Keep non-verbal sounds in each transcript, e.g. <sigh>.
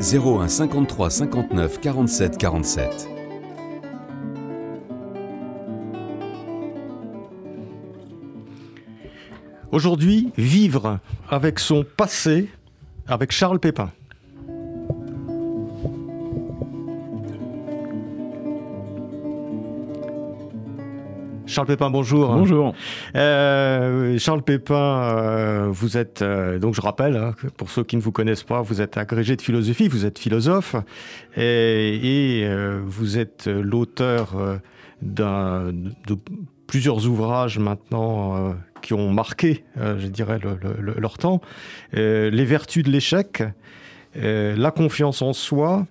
01 53 59 47 47. Aujourd'hui, vivre avec son passé avec Charles Pépin. Charles Pépin, bonjour. Bonjour. Euh, Charles Pépin, euh, vous êtes, euh, donc je rappelle, hein, pour ceux qui ne vous connaissent pas, vous êtes agrégé de philosophie, vous êtes philosophe et, et vous êtes l'auteur de plusieurs ouvrages maintenant qui ont marqué, je dirais, le, leur temps. les vertus de l'échec, la confiance en soi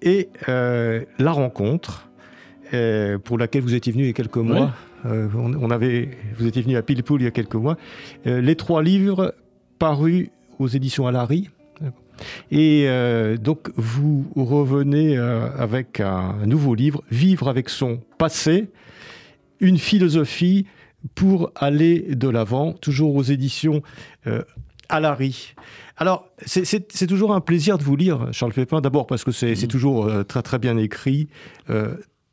et la rencontre. Euh, pour laquelle vous étiez venu il y a quelques mois. Euh, on, avait, vous étiez venu à Pilpoul il y a quelques mois. Euh, les trois livres parus aux éditions Alary. Et donc vous revenez avec un nouveau livre, Vivre avec son passé, une philosophie pour aller de l'avant, toujours aux éditions Alary. Alors, c'est toujours un plaisir de vous lire, Charles Pépin, d'abord parce que c'est mmh. toujours très très bien écrit,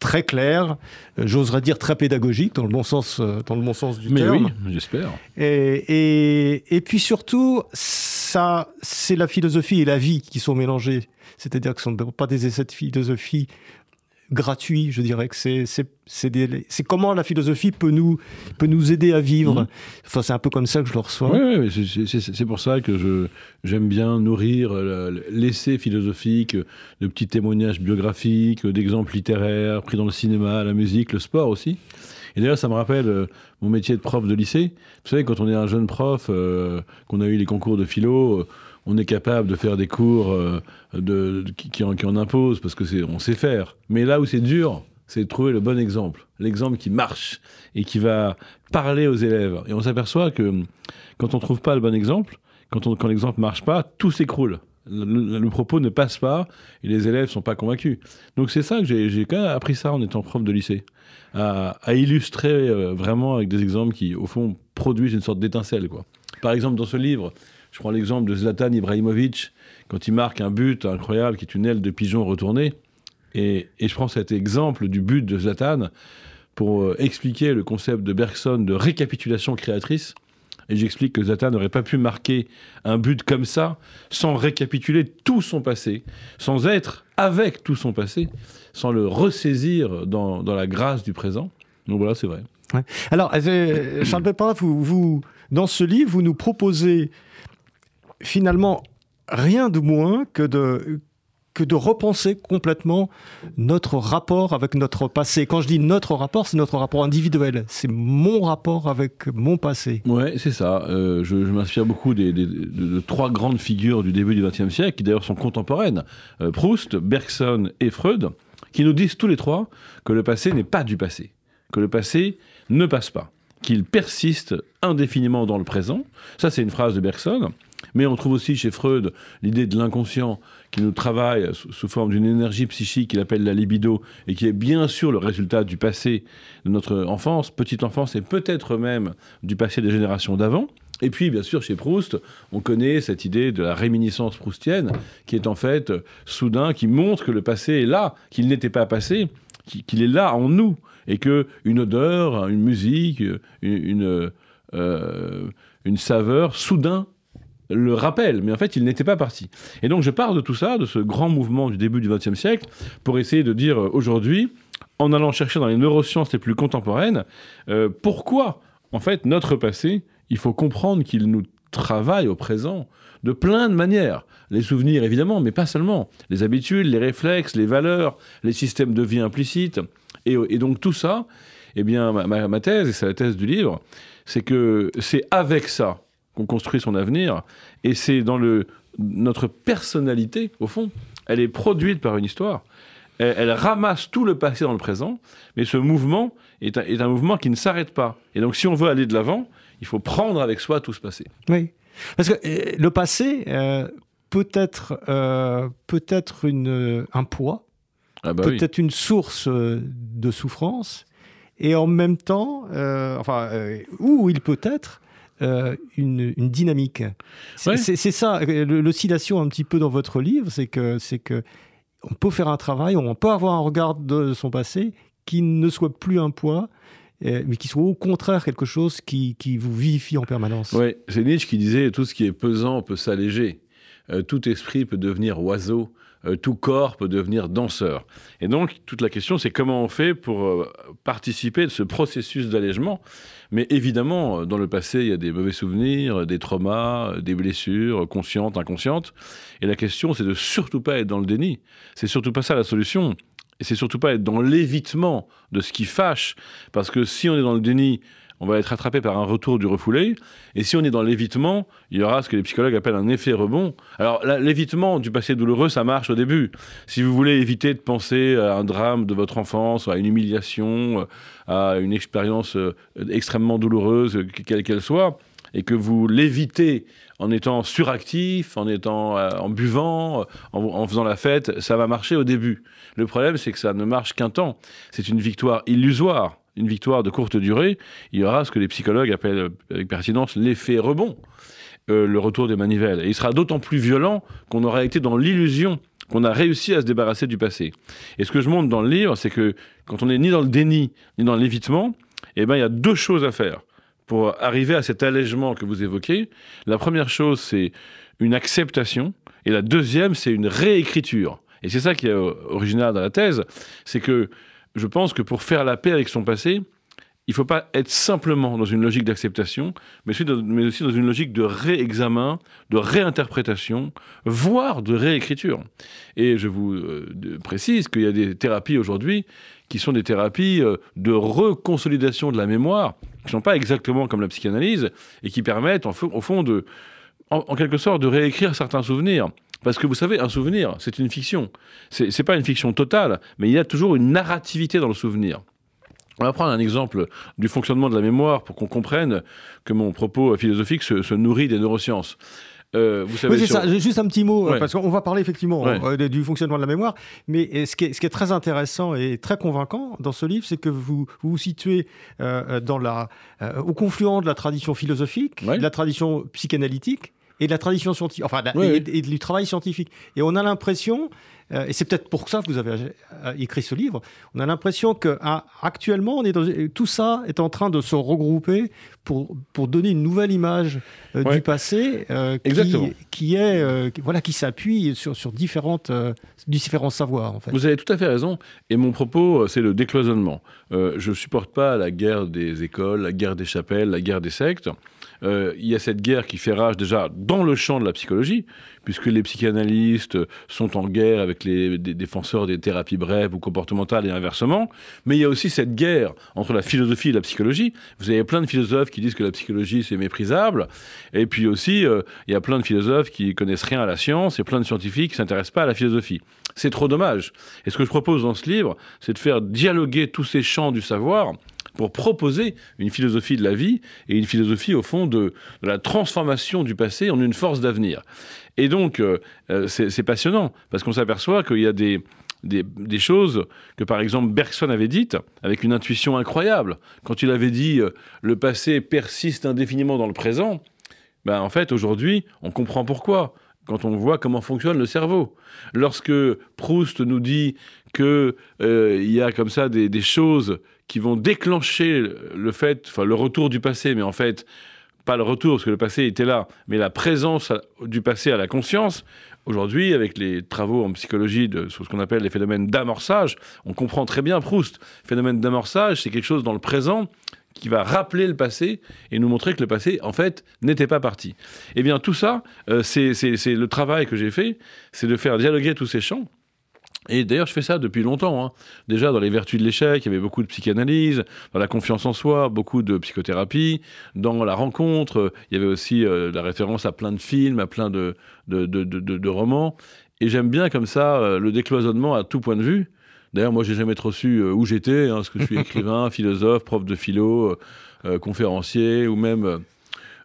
très clair, euh, j'oserais dire très pédagogique dans le bon sens, euh, dans le bon sens du Mais terme. oui, j'espère. Et, et, puis surtout, ça, c'est la philosophie et la vie qui sont mélangées. C'est-à-dire que ce ne sont pas des essais de philosophie gratuit. Je dirais que c'est c'est comment la philosophie peut nous peut nous aider à vivre. Mhm. Enfin, c'est un peu comme ça que je le reçois. Oui, c'est pour ça que je j'aime bien nourrir l'essai philosophique de petits témoignages biographiques, d'exemples littéraires pris dans le cinéma, la musique, le sport aussi. Et d'ailleurs, ça me rappelle euh, mon métier de prof de lycée. Vous savez, quand on est un jeune prof, euh, qu'on a eu les concours de philo, euh, on est capable de faire des cours euh, qui, en, imposent parce que c'est, on sait faire. Mais là où c'est dur, c'est de trouver le bon exemple, l'exemple qui marche et qui va parler aux élèves. Et on s'aperçoit que quand on trouve pas le bon exemple, quand, l'exemple marche pas, tout s'écroule. Le, propos ne passe pas et les élèves sont pas convaincus. Donc c'est ça que j'ai, quand même appris ça en étant prof de lycée, à, illustrer euh, vraiment avec des exemples qui, au fond, produisent une sorte d'étincelle. Par exemple, dans ce livre, je prends l'exemple de Zlatan Ibrahimovic, quand il marque un but incroyable qui est une aile de pigeon retournée. Et, je prends cet exemple du but de Zlatan pour euh, expliquer le concept de Bergson de récapitulation créatrice. Et j'explique que Zlatan n'aurait pas pu marquer un but comme ça sans récapituler tout son passé, sans être avec tout son passé, sans le ressaisir dans, la grâce du présent. Donc voilà, c'est vrai. Alors, euh, Charles Pépin, vous, dans ce livre, vous nous proposez finalement rien de moins que de, repenser complètement notre rapport avec notre passé. Quand je dis notre rapport, c'est notre rapport individuel. C'est mon rapport avec mon passé. Ouais, c'est ça. Euh, je, m'inspire beaucoup des, de, trois grandes figures du début du XXe siècle, qui d'ailleurs sont contemporaines. Euh, Proust, Bergson et Freud, qui nous disent tous les trois que le passé n'est pas du passé, que le passé ne passe pas, qu'il persiste indéfiniment dans le présent. Ça, c'est une phrase de Bergson. Mais on trouve aussi chez Freud l'idée de l'inconscient qui nous travaille sous forme d'une énergie psychique qu'il appelle la libido et qui est bien sûr le résultat du passé de notre enfance, petite enfance et peut-être même du passé des générations d'avant. Et puis, bien sûr, chez Proust, on connaît cette idée de la réminiscence proustienne, qui est en fait soudain, qui montre que le passé est là, qu'il n'était pas passé, qu'il est là en nous, et que une odeur, une musique, une, euh, une saveur, soudain le rappelle, mais en fait, il n'était pas parti. Et donc, je pars de tout ça, de ce grand mouvement du début du XXe siècle, pour essayer de dire euh, aujourd'hui, en allant chercher dans les neurosciences les plus contemporaines, euh, pourquoi, en fait, notre passé, il faut comprendre qu'il nous travaille au présent de plein de manières. Les souvenirs, évidemment, mais pas seulement. Les habitudes, les réflexes, les valeurs, les systèmes de vie implicites. Et, donc, tout ça, eh bien, ma, ma thèse, et c'est la thèse du livre, c'est que c'est avec ça qu'on construit son avenir. Et c'est dans le, notre personnalité, au fond, elle est produite par une histoire. Elle, ramasse tout le passé dans le présent, mais ce mouvement est un, mouvement qui ne s'arrête pas. Et donc, si on veut aller de l'avant, il faut prendre avec soi tout ce passé. Oui. Parce que euh, le passé euh, peut être, euh, peut être une, un poids, ah bah peut être une source de souffrance, et en même temps, enfin, où il peut être une, une, dynamique. C'est ça, l'oscillation un petit peu dans votre livre, c'est que, c'est que on peut faire un travail, on peut avoir un regard de son passé qui ne soit plus un poids, mais qui soit au contraire quelque chose qui, qui vous vivifie en permanence. Oui, c'est Nietzsche qui disait tout ce qui est pesant peut s'alléger, euh, tout esprit peut devenir oiseau, euh, tout corps peut devenir danseur. Et donc, toute la question, c'est comment on fait pour euh, participer de ce processus d'allègement. Mais évidemment, dans le passé, il y a des mauvais souvenirs, des traumas, des blessures, conscientes, inconscientes. Et la question, c'est de surtout pas être dans le déni. C'est surtout pas ça la solution. Et c'est surtout pas être dans l'évitement de ce qui fâche, parce que si on est dans le déni, on va être attrapé par un retour du refoulé. Et si on est dans l'évitement, il y aura ce que les psychologues appellent un effet rebond. Alors l'évitement du passé douloureux, ça marche au début. Si vous voulez éviter de penser à un drame de votre enfance, à une humiliation, à une expérience euh, extrêmement douloureuse, quelle qu'elle soit, et que vous l'évitez en étant suractif, en étant euh, en buvant, en, faisant la fête, ça va marcher au début. Le problème, c'est que ça ne marche qu'un temps. C'est une victoire illusoire, une victoire de courte durée. Il y aura ce que les psychologues appellent euh, avec pertinence l'effet rebond, euh, le retour des manivelles. Et il sera d'autant plus violent qu'on aura été dans l'illusion qu'on a réussi à se débarrasser du passé. Et ce que je montre dans le livre, c'est que quand on n'est ni dans le déni, ni dans l'évitement, eh ben, il y a deux choses à faire pour arriver à cet allègement que vous évoquez, la première chose, c'est une acceptation, et la deuxième, c'est une réécriture. Et c'est ça qui est original dans la thèse, c'est que je pense que pour faire la paix avec son passé, il ne faut pas être simplement dans une logique d'acceptation, mais, aussi dans une logique de réexamen, de réinterprétation, voire de réécriture. Et je vous euh, précise qu'il y a des thérapies aujourd'hui qui sont des thérapies euh, de reconsolidation de la mémoire, qui ne sont pas exactement comme la psychanalyse, et qui permettent, au fond, de, en, quelque sorte, de réécrire certains souvenirs. Parce que vous savez, un souvenir, c'est une fiction. Ce n'est pas une fiction totale, mais il y a toujours une narrativité dans le souvenir. On va prendre un exemple du fonctionnement de la mémoire pour qu'on comprenne que mon propos philosophique se nourrit des neurosciences. Euh, vous savez, oui, c'est ça. Juste un petit mot, parce qu'on va parler effectivement euh, du fonctionnement de la mémoire. Mais euh, ce qui, est, ce qui, est, très intéressant et très convaincant dans ce livre, c'est que vous vous, situez dans la, au confluent de la tradition philosophique, de la tradition psychanalytique et de la tradition scientifique, enfin, et, du travail scientifique. Et on a l'impression euh, et c'est peut-être pour ça que vous avez euh, écrit ce livre, on a l'impression que ah, actuellement, on est dans, tout ça est en train de se regrouper pour, pour donner une nouvelle image euh, du passé qui, qui, est voilà qui s'appuie sur, sur différentes différents savoirs en fait. Vous avez tout à fait raison et mon propos c'est le décloisonnement. je ne supporte pas la guerre des écoles, la guerre des chapelles, la guerre des sectes. Il y a cette guerre qui fait rage déjà dans le champ de la psychologie, puisque les psychanalystes sont en guerre avec les défenseurs des thérapies brèves ou comportementales et inversement. Mais il y a aussi cette guerre entre la philosophie et la psychologie. Vous avez plein de philosophes qui disent que la psychologie c'est méprisable, et puis aussi euh, il y a plein de philosophes qui connaissent rien à la science et plein de scientifiques qui s'intéressent pas à la philosophie. C'est trop dommage. Et ce que je propose dans ce livre, c'est de faire dialoguer tous ces champs du savoir pour proposer une philosophie de la vie et une philosophie au fond de, la transformation du passé en une force d'avenir. Et donc, euh, euh, c'est passionnant, parce qu'on s'aperçoit qu'il y a des, des, choses que, par exemple, Bergson avait dites avec une intuition incroyable. Quand il avait dit euh, le passé persiste indéfiniment dans le présent, ben, en fait, aujourd'hui, on comprend pourquoi quand on voit comment fonctionne le cerveau. Lorsque Proust nous dit qu'il il y a comme ça des, choses qui vont déclencher le fait, enfin le retour du passé, mais en fait pas le retour parce que le passé était là, mais la présence du passé à la conscience. Aujourd'hui, avec les travaux en psychologie de, sur ce qu'on appelle les phénomènes d'amorçage, on comprend très bien Proust. Phénomène d'amorçage, c'est quelque chose dans le présent qui va rappeler le passé et nous montrer que le passé, en fait, n'était pas parti. Eh bien, tout ça, euh, c'est le travail que j'ai fait, c'est de faire dialoguer tous ces champs et d'ailleurs, je fais ça depuis longtemps. Hein. Déjà, dans les vertus de l'échec, il y avait beaucoup de psychanalyse, dans la confiance en soi, beaucoup de psychothérapie, dans la rencontre, il y avait aussi euh, la référence à plein de films, à plein de, de, de, de romans. Et j'aime bien comme ça euh, le décloisonnement à tout point de vue. D'ailleurs, moi, j'ai jamais trop su euh, où j'étais, hein, parce que je suis <laughs> écrivain, philosophe, prof de philo, euh, conférencier, ou même.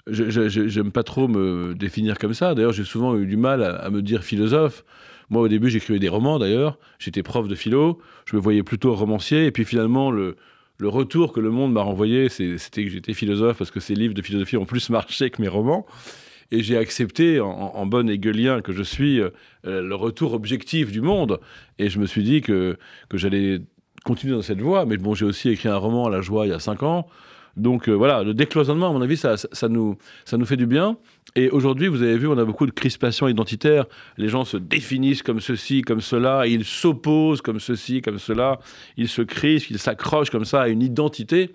J'aime pas trop me définir comme ça. D'ailleurs, j'ai souvent eu du mal à, me dire philosophe. Moi, au début, j'écrivais des romans, d'ailleurs. J'étais prof de philo. Je me voyais plutôt romancier. Et puis, finalement, le, retour que le monde m'a renvoyé, c'était que j'étais philosophe, parce que ces livres de philosophie ont plus <laughs> marché que mes romans et j'ai accepté, en, bon hegelien que je suis, euh, le retour objectif du monde. Et je me suis dit que, j'allais continuer dans cette voie. Mais bon, j'ai aussi écrit un roman à la joie il y a cinq ans. Donc euh, voilà, le décloisonnement, à mon avis, ça nous fait du bien. Et aujourd'hui, vous avez vu, on a beaucoup de crispations identitaires. Les gens se définissent comme ceci, comme cela, ils s'opposent comme ceci, comme cela. Ils se crispent, ils s'accrochent comme ça à une identité.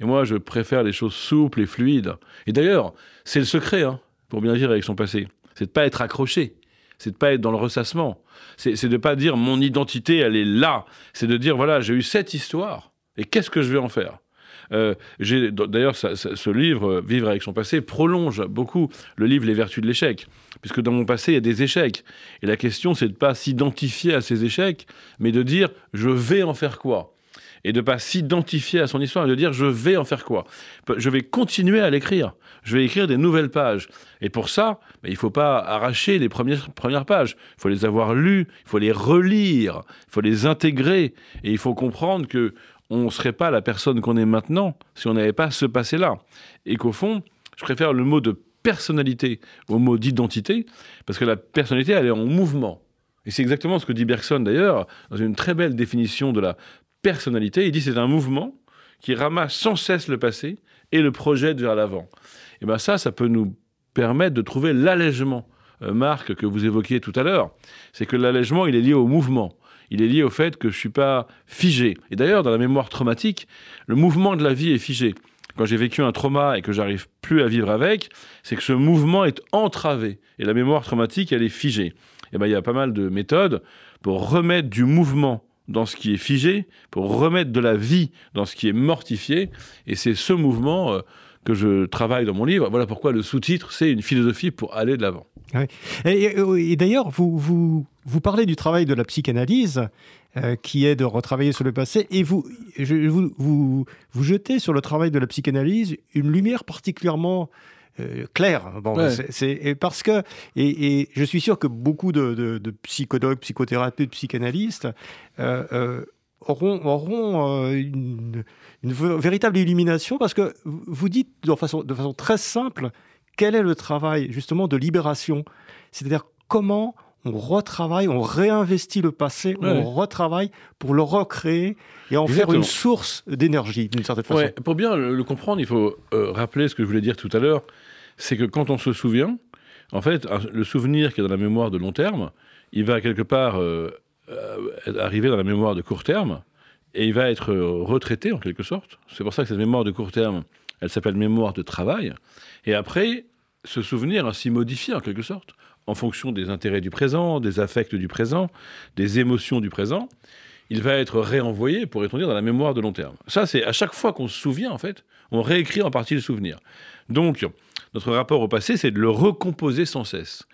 Et moi, je préfère les choses souples et fluides. Et d'ailleurs, c'est le secret. Hein pour bien vivre avec son passé. C'est de pas être accroché, c'est de pas être dans le ressassement, c'est de pas dire mon identité elle est là, c'est de dire voilà j'ai eu cette histoire et qu'est-ce que je vais en faire? Euh, D'ailleurs, ce livre, Vivre avec son passé, prolonge beaucoup le livre Les vertus de l'échec, puisque dans mon passé, il y a des échecs. Et la question, c'est de ne pas s'identifier à ces échecs, mais de dire je vais en faire quoi? Et de pas s'identifier à son histoire et de dire je vais en faire quoi? Je vais continuer à l'écrire. Je vais écrire des nouvelles pages. Et pour ça, ben, il ne faut pas arracher les premières pages. Il faut les avoir lues, il faut les relire, il faut les intégrer. Et il faut comprendre que on ne serait pas la personne qu'on est maintenant si on n'avait pas ce passé-là. Et qu'au fond, je préfère le mot de personnalité au mot d'identité, parce que la personnalité, elle est en mouvement. Et c'est exactement ce que dit Bergson d'ailleurs, dans une très belle définition de la personnalité. Il dit c'est un mouvement qui ramasse sans cesse le passé et le projette vers l'avant. Et bien ça, ça peut nous permettre de trouver l'allègement, euh, Marc, que vous évoquiez tout à l'heure. C'est que l'allègement, il est lié au mouvement. Il est lié au fait que je suis pas figé. Et d'ailleurs, dans la mémoire traumatique, le mouvement de la vie est figé. Quand j'ai vécu un trauma et que j'arrive plus à vivre avec, c'est que ce mouvement est entravé. Et la mémoire traumatique, elle est figée. Et ben, il y a pas mal de méthodes pour remettre du mouvement dans ce qui est figé, pour remettre de la vie dans ce qui est mortifié. Et c'est ce mouvement euh, que je travaille dans mon livre. Voilà pourquoi le sous-titre, c'est une philosophie pour aller de l'avant. Et, d'ailleurs, vous, vous, vous, parlez du travail de la psychanalyse, euh, qui est de retravailler sur le passé, et vous, je, vous, vous, vous, jetez sur le travail de la psychanalyse une lumière particulièrement euh. Bon, c'est parce que, et, je suis sûr que beaucoup de, psychologues, psychothérapeutes, psychanalystes euh, auront, auront une une véritable illumination parce que vous dites de façon, de façon très simple quel est le travail justement de libération, c'est-à-dire comment on retravaille, on réinvestit le passé, on retravaille pour le recréer et en faire une source d'énergie d'une certaine façon. pour bien le, comprendre, il faut euh, rappeler ce que je voulais dire tout à l'heure, c'est que quand on se souvient, en fait, le souvenir qui est dans la mémoire de long terme, il va quelque part euh, euh, arriver dans la mémoire de court terme, et il va être retraité en quelque sorte. C'est pour ça que cette mémoire de court terme, elle s'appelle mémoire de travail. Et après, ce souvenir ainsi modifié en quelque sorte, en fonction des intérêts du présent, des affects du présent, des émotions du présent, il va être réenvoyé, pour on dire, dans la mémoire de long terme. Ça, c'est à chaque fois qu'on se souvient, en fait, on réécrit en partie le souvenir. Donc, notre rapport au passé, c'est de le recomposer sans cesse.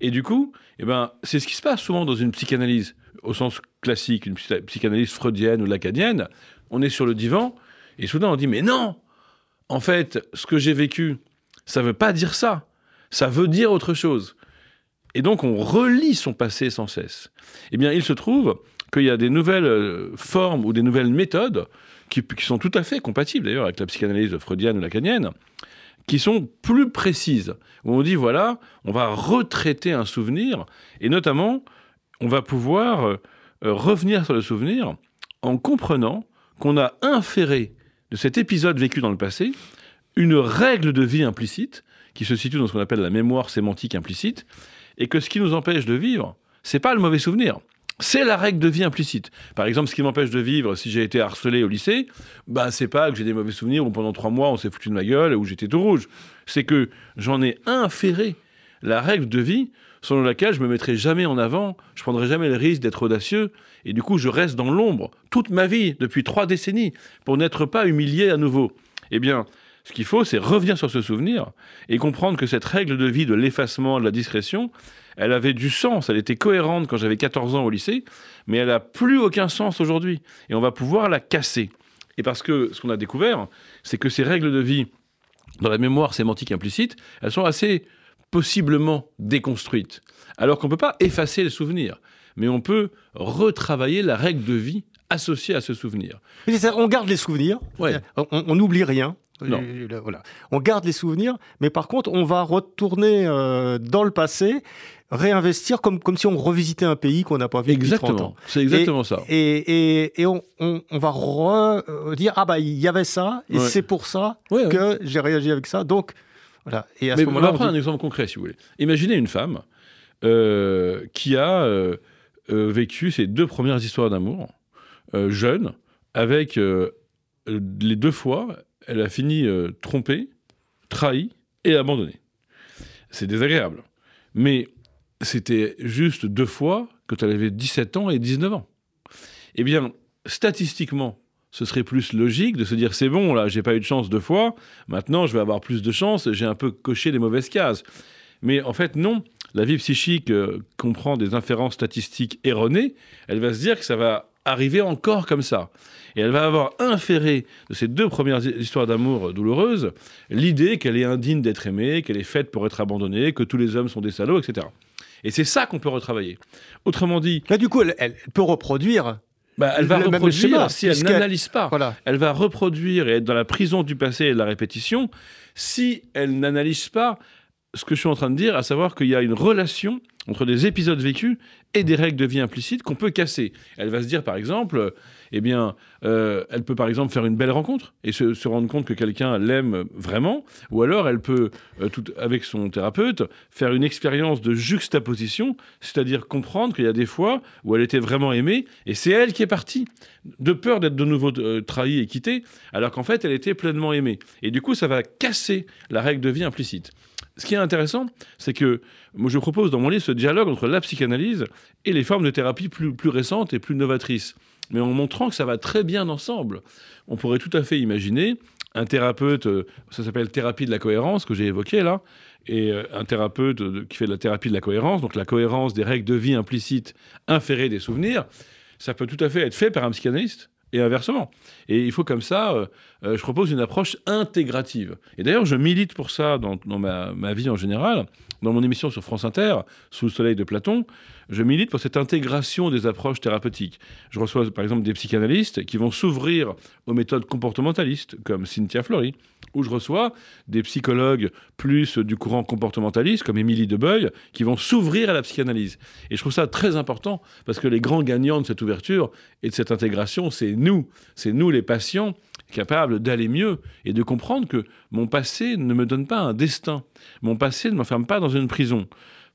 Et du coup, eh ben, c'est ce qui se passe souvent dans une psychanalyse au sens classique, une psychanalyse freudienne ou lacadienne, on est sur le divan et soudain on dit mais non, en fait, ce que j'ai vécu, ça veut pas dire ça, ça veut dire autre chose. Et donc on relit son passé sans cesse. Eh bien, il se trouve qu'il y a des nouvelles euh, formes ou des nouvelles méthodes qui, qui sont tout à fait compatibles d'ailleurs avec la psychanalyse freudienne ou lacanienne, qui sont plus précises. Où on dit voilà, on va retraiter un souvenir et notamment on va pouvoir euh, euh, revenir sur le souvenir en comprenant qu'on a inféré de cet épisode vécu dans le passé une règle de vie implicite qui se situe dans ce qu'on appelle la mémoire sémantique implicite et que ce qui nous empêche de vivre, c'est pas le mauvais souvenir. C'est la règle de vie implicite. Par exemple, ce qui m'empêche de vivre si j'ai été harcelé au lycée, bah, c'est pas que j'ai des mauvais souvenirs où pendant trois mois on s'est foutu de ma gueule, où j'étais tout rouge. C'est que j'en ai inféré la règle de vie selon laquelle je me mettrai jamais en avant, je prendrai jamais le risque d'être audacieux, et du coup je reste dans l'ombre toute ma vie, depuis trois décennies, pour n'être pas humilié à nouveau. Eh bien, Ce qu'il faut, c'est revenir sur ce souvenir et comprendre que cette règle de vie de l'effacement, de la discrétion, elle avait du sens, elle était cohérente quand j'avais 14 ans au lycée, mais elle n'a plus aucun sens aujourd'hui. Et on va pouvoir la casser. Et parce que ce qu'on a découvert, c'est que ces règles de vie, dans la mémoire sémantique implicite, elles sont assez possiblement déconstruites. Alors qu'on ne peut pas effacer le souvenir, mais on peut retravailler la règle de vie associée à ce souvenir. On garde les souvenirs, Ouais. on n'oublie rien. Non. Voilà. On garde les souvenirs, mais par contre, on va retourner euh, dans le passé, réinvestir comme, comme si on revisitait un pays qu'on n'a pas vu depuis 30 Exactement, ans. c'est exactement ça. Et, et, et on, on, on va euh, dire ah bah il y avait ça et Ouais. c'est pour ça ouais. que j'ai réagi avec ça. Donc voilà. Et à Mais ce on moment-là, va on prendre dit- un exemple concret, si vous voulez. Imaginez une femme euh, qui a euh, euh, vécu ses deux premières histoires d'amour, euh, jeune, avec les deux fois, elle a fini trompée, trahie et abandonnée. C'est désagréable. Mais c'était juste deux fois quand elle avait 17 ans et 19 ans. Eh bien, statistiquement, ce serait plus logique de se dire c'est bon, là, j'ai pas eu de chance deux fois, maintenant je vais avoir plus de chance, j'ai un peu coché les mauvaises cases. Mais en fait, non. La vie psychique euh, comprend des inférences statistiques erronées. Elle va se dire que ça va arriver encore comme ça. Et elle va avoir inféré de ces deux premières histoires d'amour douloureuses l'idée qu'elle est indigne d'être aimée, qu'elle est faite pour être abandonnée, que tous les hommes sont des salauds, etc. Et c'est ça qu'on peut retravailler. Autrement dit, Là, du coup, elle peut reproduire. Bah, elle va Le reproduire schéma, si elle n'analyse pas. Voilà. Elle va reproduire et être dans la prison du passé et de la répétition si elle n'analyse pas ce que je suis en train de dire, à savoir qu'il y a une relation entre des épisodes vécus et des règles de vie implicites qu'on peut casser. Elle va se dire, par exemple, eh bien, euh, elle peut par exemple faire une belle rencontre et se, rendre compte que quelqu'un l'aime vraiment, ou alors elle peut, euh, avec son thérapeute, faire une expérience de juxtaposition, c'est-à-dire comprendre qu'il y a des fois où elle était vraiment aimée et c'est elle qui est partie, de peur d'être de nouveau euh, trahie et quittée, alors qu'en fait elle était pleinement aimée. Et du coup, ça va casser la règle de vie implicite. Ce qui est intéressant, c'est que moi je propose dans mon livre ce dialogue entre la psychanalyse et les formes de thérapie plus, plus récentes et plus novatrices. Mais en montrant que ça va très bien ensemble. On pourrait tout à fait imaginer un thérapeute, euh, ça s'appelle thérapie de la cohérence que j'ai évoqué là, et euh, un thérapeute qui fait de la thérapie de la cohérence, donc la cohérence des règles de vie implicites inférées des souvenirs, ça peut tout à fait être fait par un psychanalyste et inversement. Et il faut comme ça, euh, euh, je propose une approche intégrative. Et d'ailleurs, je milite pour ça dans, ma, ma vie en général. Dans mon émission sur France Inter, Sous le soleil de Platon, je milite pour cette intégration des approches thérapeutiques. Je reçois par exemple des psychanalystes qui vont s'ouvrir aux méthodes comportementalistes, comme Cynthia Fleury, ou je reçois des psychologues plus du courant comportementaliste, comme Émilie Debeuil, qui vont s'ouvrir à la psychanalyse. Et je trouve ça très important, parce que les grands gagnants de cette ouverture et de cette intégration, c'est nous, c'est nous les patients capables d'aller mieux et de comprendre que mon passé ne me donne pas un destin. Mon passé ne m'enferme pas dans une prison.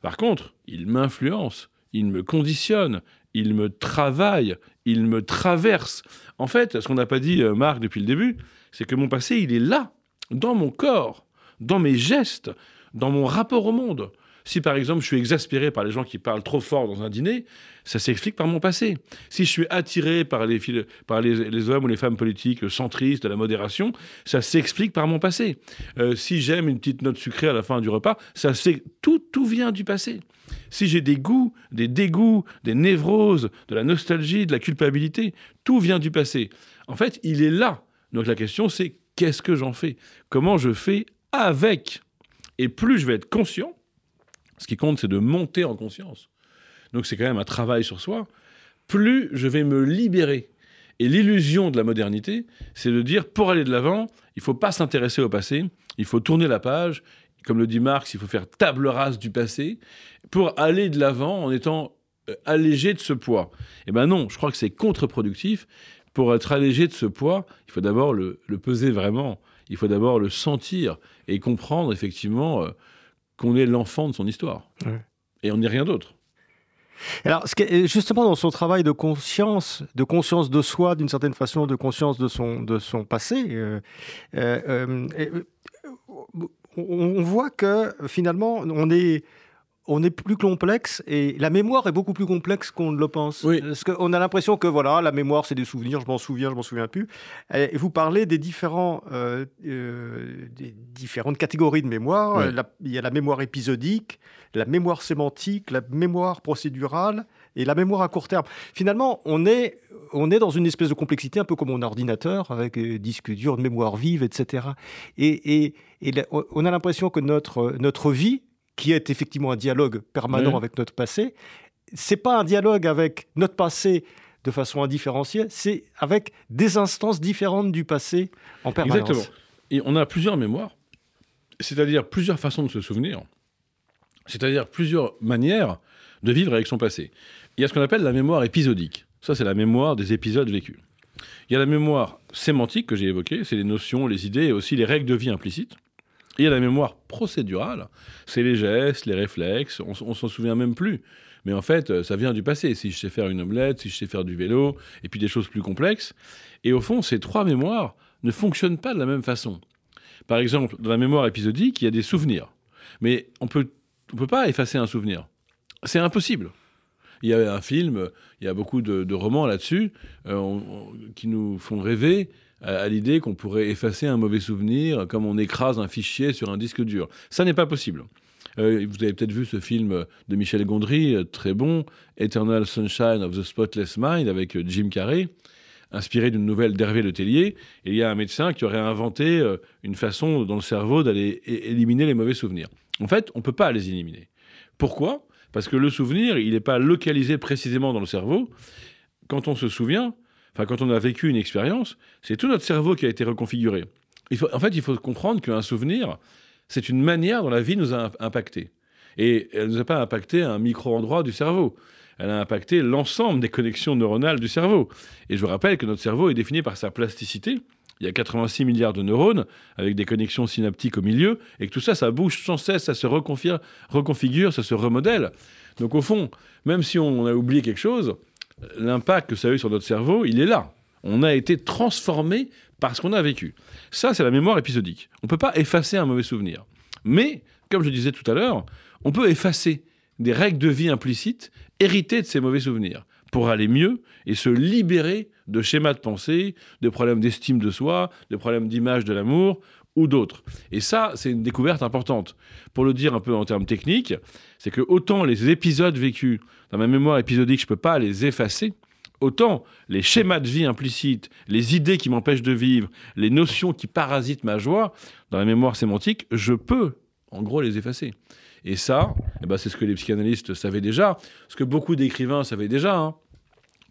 Par contre, il m'influence, il me conditionne, il me travaille, il me traverse. En fait, ce qu'on n'a pas dit, euh, Marc, depuis le début, c'est que mon passé, il est là, dans mon corps, dans mes gestes, dans mon rapport au monde. Si par exemple je suis exaspéré par les gens qui parlent trop fort dans un dîner, ça s'explique par mon passé. Si je suis attiré par les, hommes ou les femmes politiques centristes, de la modération, ça s'explique par mon passé. Euh, si j'aime une petite note sucrée à la fin du repas, ça tout, tout vient du passé. Si j'ai des goûts, des dégoûts, des névroses, de la nostalgie, de la culpabilité, tout vient du passé. En fait, il est là. Donc la question c'est qu'est-ce que j'en fais? Comment je fais avec? Et plus je vais être conscient, ce qui compte, c'est de monter en conscience. Donc c'est quand même un travail sur soi. Plus je vais me libérer. Et l'illusion de la modernité, c'est de dire, pour aller de l'avant, il ne faut pas s'intéresser au passé, il faut tourner la page. Comme le dit Marx, il faut faire table rase du passé pour aller de l'avant en étant euh, allégé de ce poids. Eh bien non, je crois que c'est contre-productif. Pour être allégé de ce poids, il faut d'abord le, le peser vraiment. Il faut d'abord le sentir et comprendre effectivement euh, qu'on est l'enfant de son histoire. Ouais. Et on n'est rien d'autre. Alors, justement, dans son travail de conscience, de conscience de soi, d'une certaine façon, de conscience de son, de son passé, euh, on, on voit que finalement, on est on est plus complexe et la mémoire est beaucoup plus complexe qu'on ne le pense. Oui. Parce qu'on a l'impression que voilà, la mémoire, c'est des souvenirs, je m'en souviens, je m'en souviens plus. Et vous parlez des, différents, euh, euh, des différentes catégories de mémoire. Oui. La- il y a la mémoire épisodique, la mémoire sémantique, la mémoire procédurale et la mémoire à court terme. Finalement, on est, on est dans une espèce de complexité, un peu comme mon ordinateur, avec euh, disque dur, de mémoire vive, etc. Et, et- et la- on a l'impression que notre, notre vie, qui est effectivement un dialogue permanent Oui. avec notre passé, c'est pas un dialogue avec notre passé de façon indifférenciée, c'est avec des instances différentes du passé en permanence. Exactement. Et on a plusieurs mémoires, c'est-à-dire plusieurs façons de se souvenir, c'est-à-dire plusieurs manières de vivre avec son passé. Il y a ce qu'on appelle la mémoire épisodique. Ça, c'est la mémoire des épisodes vécus. Il y a la mémoire sémantique que j'ai évoquée, c'est les notions, les idées et aussi les règles de vie implicites. Il y a la mémoire procédurale, c'est les gestes, les réflexes, on, on s'en souvient même plus. Mais en fait, euh, ça vient du passé. Si je sais faire une omelette, si je sais faire du vélo, et puis des choses plus complexes. Et au fond, ces trois mémoires ne fonctionnent pas de la même façon. Par exemple, dans la mémoire épisodique, il y a des souvenirs. Mais on peut, on peut pas effacer un souvenir. C'est impossible. Il y a un film, il y a beaucoup de, romans là-dessus euh, qui nous font rêver à, l'idée qu'on pourrait effacer un mauvais souvenir comme on écrase un fichier sur un disque dur. Ça n'est pas possible. Euh, vous avez peut-être vu ce film de Michel Gondry, euh, très bon, Eternal Sunshine of the Spotless Mind, avec Jim Carrey, inspiré d'une nouvelle d'Hervé Le Tellier. Il y a un médecin qui aurait inventé une façon dans le cerveau d'aller éliminer les mauvais souvenirs. En fait, on ne peut pas les éliminer. Pourquoi? Parce que le souvenir, il n'est pas localisé précisément dans le cerveau. Quand on se souvient, enfin quand on a vécu une expérience, c'est tout notre cerveau qui a été reconfiguré. En fait, il faut comprendre qu'un souvenir, c'est une manière dont la vie nous a impacté. Et elle ne nous a pas impacté un micro-endroit du cerveau. Elle a impacté l'ensemble des connexions neuronales du cerveau. Et je vous rappelle que notre cerveau est défini par sa plasticité. Il y a 86 milliards de neurones avec des connexions synaptiques au milieu, et que tout ça, ça bouge sans cesse, ça se reconfigure, ça se remodèle. Donc au fond, même si on a oublié quelque chose, l'impact que ça a eu sur notre cerveau, il est là. On a été transformé par ce qu'on a vécu. Ça, c'est la mémoire épisodique. On ne peut pas effacer un mauvais souvenir. Mais, comme je disais tout à l'heure, on peut effacer des règles de vie implicites héritées de ces mauvais souvenirs pour aller mieux et se libérer de schémas de pensée, de problèmes d'estime de soi, de problèmes d'image de l'amour ou d'autres. Et ça, c'est une découverte importante. Pour le dire un peu en termes techniques, c'est que autant les épisodes vécus dans ma mémoire épisodique, je ne peux pas les effacer, autant les schémas de vie implicites, les idées qui m'empêchent de vivre, les notions qui parasitent ma joie, dans la mémoire sémantique, je peux, en gros, les effacer. Et ça, eh ben, c'est ce que les psychanalystes savaient déjà, ce que beaucoup d'écrivains savaient déjà. hein.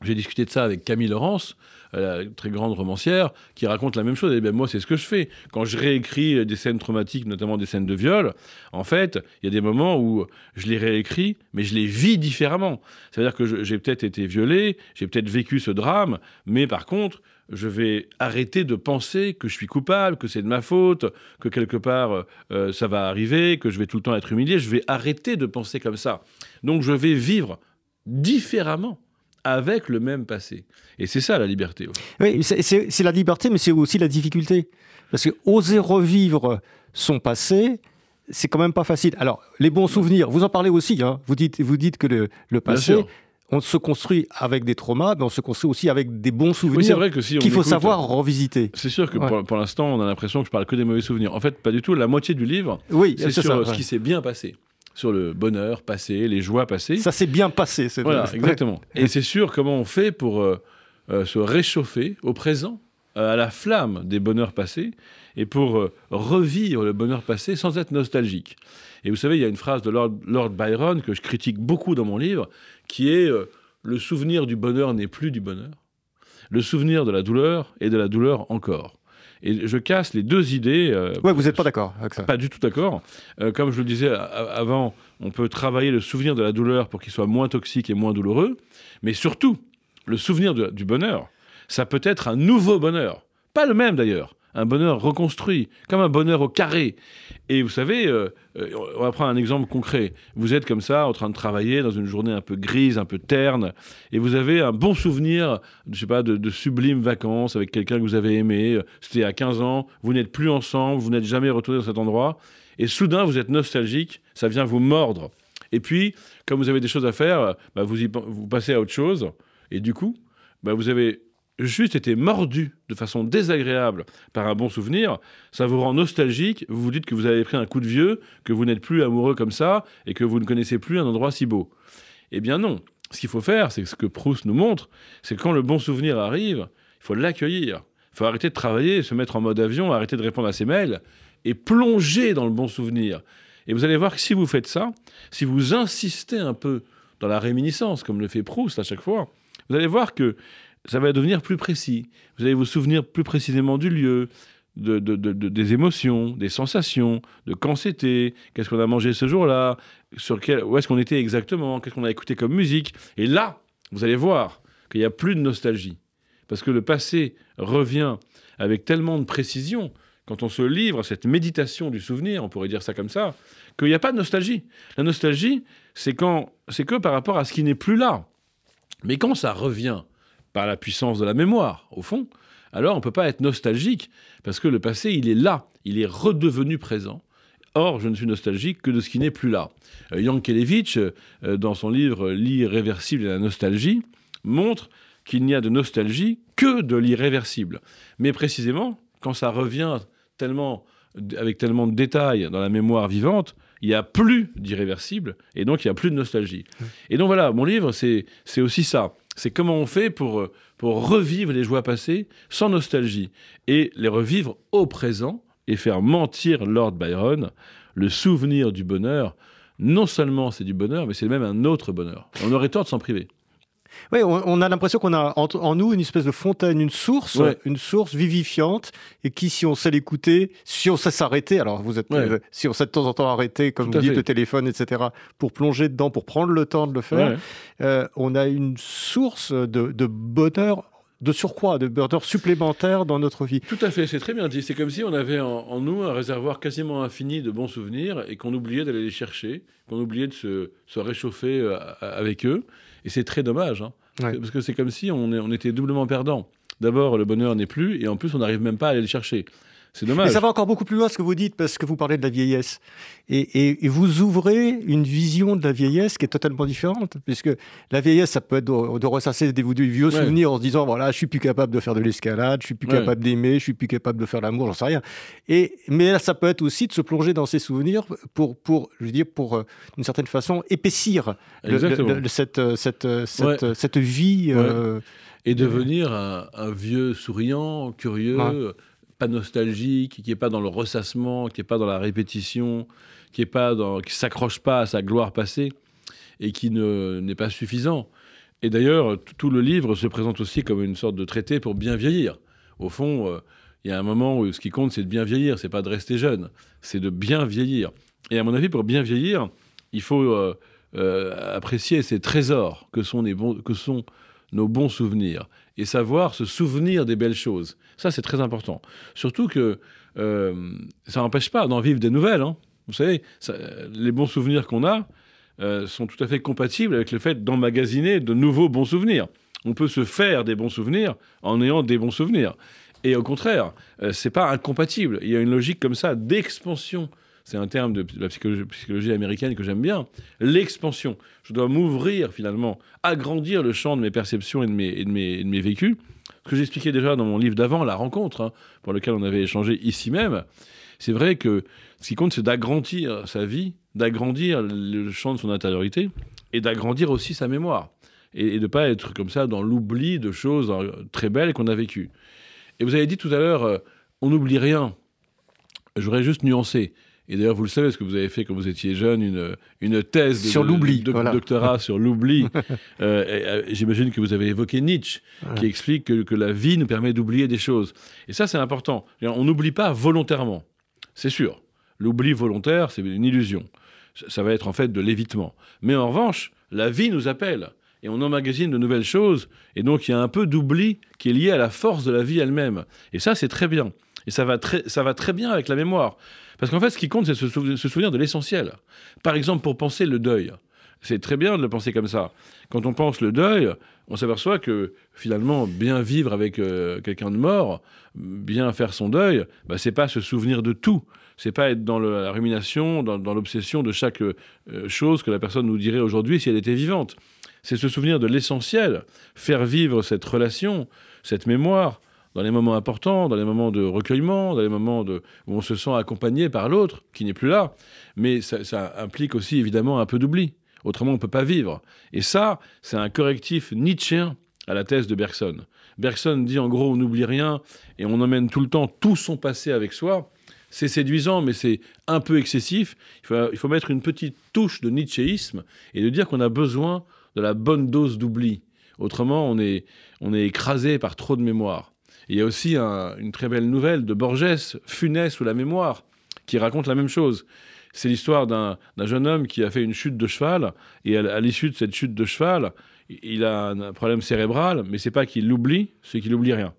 J'ai discuté de ça avec Camille Laurence, euh, la très grande romancière, qui raconte la même chose. Et bien, moi, c'est ce que je fais. Quand je réécris euh, des scènes traumatiques, notamment des scènes de viol, en fait, il y a des moments où je les réécris, mais je les vis différemment. C'est-à-dire que j'ai peut-être été violé, j'ai peut-être vécu ce drame, mais par contre, je vais arrêter de penser que je suis coupable, que c'est de ma faute, que quelque part euh, ça va arriver, que je vais tout le temps être humilié. Je vais arrêter de penser comme ça. Donc je vais vivre différemment avec le même passé. Et c'est ça la liberté. Oui, c'est- la liberté, mais c'est aussi la difficulté. Parce que oser revivre son passé, c'est quand même pas facile. Alors, les bons souvenirs, vous en parlez aussi. hein. Vous, dites, vous dites que le, le passé, on se construit avec des traumas, mais on se construit aussi avec des bons Oui, souvenirs vrai que si qu'il faut écoute- savoir revisiter. C'est sûr que Ouais. pour, pour l'instant, on a l'impression que je parle que des mauvais souvenirs. En fait, pas du tout. La moitié du livre, Oui, c'est sur ça. ce ouais. qui s'est bien passé, sur le bonheur passé, les joies passées. Ça s'est bien passé. c'est- Voilà, exactement. Et c'est sûr comment on fait pour euh, euh, se réchauffer au présent, euh, à la flamme des bonheurs passés, et pour revivre le bonheur passé sans être nostalgique. Et vous savez, il y a une phrase de Lord, Lord Byron que je critique beaucoup dans mon livre, qui est Le souvenir du bonheur n'est plus du bonheur. Le souvenir de la douleur est de la douleur encore. Et je casse les deux idées. euh, Ouais, vous n'êtes pas d'accord avec ça. pas du tout d'accord. Euh, comme je le disais avant, on peut travailler le souvenir de la douleur pour qu'il soit moins toxique et moins douloureux. Mais surtout, le souvenir de- du bonheur, ça peut être un nouveau bonheur. Pas le même d'ailleurs. Un bonheur reconstruit, comme un bonheur au carré. Et vous savez, euh, euh, on va prendre un exemple concret. Vous êtes comme ça, en train de travailler dans une journée un peu grise, un peu terne, et vous avez un bon souvenir, je sais pas, de, sublimes vacances avec quelqu'un que vous avez aimé. C'était à 15 ans, vous n'êtes plus ensemble, vous n'êtes jamais retourné dans cet endroit, et soudain vous êtes nostalgique, ça vient vous mordre. Et puis, comme vous avez des choses à faire, bah, vous, y, passez à autre chose. Et du coup, bah, vous avez juste été mordu de façon désagréable par un bon souvenir, ça vous rend nostalgique, vous vous dites que vous avez pris un coup de vieux, que vous n'êtes plus amoureux comme ça, et que vous ne connaissez plus un endroit si beau. Eh bien non, ce qu'il faut faire, c'est ce que Proust nous montre, c'est quand le bon souvenir arrive, il faut l'accueillir. Il faut arrêter de travailler, se mettre en mode avion, arrêter de répondre à ses mails, et plonger dans le bon souvenir. Et vous allez voir que si vous faites ça, si vous insistez un peu dans la réminiscence, comme le fait Proust à chaque fois, vous allez voir que ça va devenir plus précis. Vous allez vous souvenir plus précisément du lieu, de, des émotions, des sensations, de quand c'était, qu'est-ce qu'on a mangé ce jour-là, sur quel, où est-ce qu'on était exactement, qu'est-ce qu'on a écouté comme musique. Et là, vous allez voir qu'il n'y a plus de nostalgie. Parce que le passé revient avec tellement de précision quand on se livre à cette méditation du souvenir, on pourrait dire ça comme ça, qu'il n'y a pas de nostalgie. La nostalgie, c'est quand, c'est que par rapport à ce qui n'est plus là. Mais quand ça revient, par la puissance de la mémoire, au fond, alors on ne peut pas être nostalgique, parce que le passé, il est là, il est redevenu présent. Or, je ne suis nostalgique que de ce qui n'est plus là. Euh, Yankelevitch, euh, dans son livre L'irréversible et la nostalgie, montre qu'il n'y a de nostalgie que de l'irréversible. Mais précisément, quand ça revient tellement, avec tellement de détails dans la mémoire vivante, il n'y a plus d'irréversible, et donc il n'y a plus de nostalgie. Et donc voilà, mon livre, c'est aussi ça c'est comment on fait pour, euh, pour revivre les joies passées sans nostalgie et les revivre au présent et faire mentir Lord Byron, le souvenir du bonheur. Non seulement c'est du bonheur, mais c'est même un autre bonheur. On aurait tort de s'en priver. Oui, on, a l'impression qu'on a en, nous une espèce de fontaine, une source, une source vivifiante, et qui, si on sait l'écouter, si on sait s'arrêter, alors vous êtes, euh, si on sait de temps en temps arrêter, comme vous dites, le téléphone, etc., pour plonger dedans, pour prendre le temps de le faire, euh, on a une source de, bonheur de surcroît, de bonheur supplémentaire dans notre vie. Tout à fait, c'est très bien dit. C'est comme si on avait en, nous un réservoir quasiment infini de bons souvenirs et qu'on oubliait d'aller les chercher, qu'on oubliait de se, se réchauffer euh, avec eux. Et c'est très dommage, hein. parce que c'est comme si on, on était doublement perdant. D'abord, le bonheur n'est plus, et en plus, on n'arrive même pas à aller le chercher. C'est dommage. Mais ça va encore beaucoup plus loin ce que vous dites, parce que vous parlez de la vieillesse. Et, et, vous ouvrez une vision de la vieillesse qui est totalement différente, puisque la vieillesse, ça peut être de, ressasser des, vieux souvenirs en se disant, voilà, je suis plus capable de faire de l'escalade, je suis plus capable d'aimer, je suis plus capable de faire l'amour, j'en sais rien. Et, mais là, ça peut être aussi de se plonger dans ces souvenirs pour, pour je veux dire, pour, euh, d'une certaine façon, épaissir cette, cette, cette, cette, vie. Euh, et devenir un, un, vieux souriant, curieux pas nostalgique, qui n'est pas dans le ressassement, qui n'est pas dans la répétition, qui ne s'accroche pas à sa gloire passée et qui n'est pas suffisant. Et d'ailleurs, tout le livre se présente aussi comme une sorte de traité pour bien vieillir. Au fond, euh, il y a un moment où ce qui compte, c'est de bien vieillir, c'est pas de rester jeune, c'est de bien vieillir. Et à mon avis, pour bien vieillir, il faut euh, euh, apprécier ces trésors que sont, les que sont nos bons souvenirs et savoir se souvenir des belles choses. Ça, c'est très important. Surtout que euh, ça n'empêche pas d'en vivre des nouvelles. Hein. Vous savez, les bons souvenirs qu'on a euh, sont tout à fait compatibles avec le fait d'emmagasiner de nouveaux bons souvenirs. On peut se faire des bons souvenirs en ayant des bons souvenirs. Et au contraire, euh, c'est pas incompatible. Il y a une logique comme ça d'expansion c'est un terme de la psychologie, américaine que j'aime bien, l'expansion. Je dois m'ouvrir finalement, agrandir le champ de mes perceptions et de mes, de mes, vécus. Ce que j'expliquais déjà dans mon livre d'avant, La rencontre, hein, pour lequel on avait échangé ici même, c'est vrai que ce qui compte, c'est d'agrandir sa vie, d'agrandir le champ de son intériorité et d'agrandir aussi sa mémoire. Et, de ne pas être comme ça dans l'oubli de choses euh, très belles qu'on a vécues. Et vous avez dit tout à l'heure, euh, on n'oublie rien. J'aurais juste nuancé. Et d'ailleurs, vous le savez, parce que vous avez fait quand vous étiez jeune une, une thèse de, sur l'oubli, doctorat sur l'oubli. <laughs> Euh, euh, j'imagine que vous avez évoqué Nietzsche, qui explique que, que, la vie nous permet d'oublier des choses. Et ça, c'est important. On n'oublie pas volontairement, c'est sûr. L'oubli volontaire, c'est une illusion. Ça va être en fait de l'évitement. Mais en revanche, la vie nous appelle et on emmagasine de nouvelles choses. Et donc, il y a un peu d'oubli qui est lié à la force de la vie elle-même. Et ça, c'est très bien. Et ça va très, ça va très bien avec la mémoire. Parce qu'en fait, ce qui compte, c'est se, souvenir de l'essentiel. Par exemple, pour penser le deuil. C'est très bien de le penser comme ça. Quand on pense le deuil, on s'aperçoit que finalement, bien vivre avec euh, quelqu'un de mort, bien faire son deuil, bah, c'est pas se souvenir de tout. C'est pas être dans la rumination, dans, l'obsession de chaque euh, chose que la personne nous dirait aujourd'hui si elle était vivante. C'est se souvenir de l'essentiel, faire vivre cette relation, cette mémoire, dans les moments importants, dans les moments de recueillement, dans les moments où on se sent accompagné par l'autre, qui n'est plus là. Mais ça, implique aussi évidemment un peu d'oubli. Autrement, on ne peut pas vivre. Et ça, c'est un correctif nietzschéen à la thèse de Bergson. Bergson dit en gros, on n'oublie rien et on emmène tout le temps tout son passé avec soi. C'est séduisant, mais c'est un peu excessif. Il faut, mettre une petite touche de nietzschéisme et de dire qu'on a besoin de la bonne dose d'oubli. Autrement, on est écrasé par trop de mémoire. Il y a aussi une très belle nouvelle de Borges, Funès ou la mémoire, qui raconte la même chose. C'est l'histoire d'un jeune homme qui a fait une chute de cheval, et à, l'issue de cette chute de cheval, il a un problème cérébral, mais c'est pas qu'il l'oublie, c'est qu'il n'oublie rien.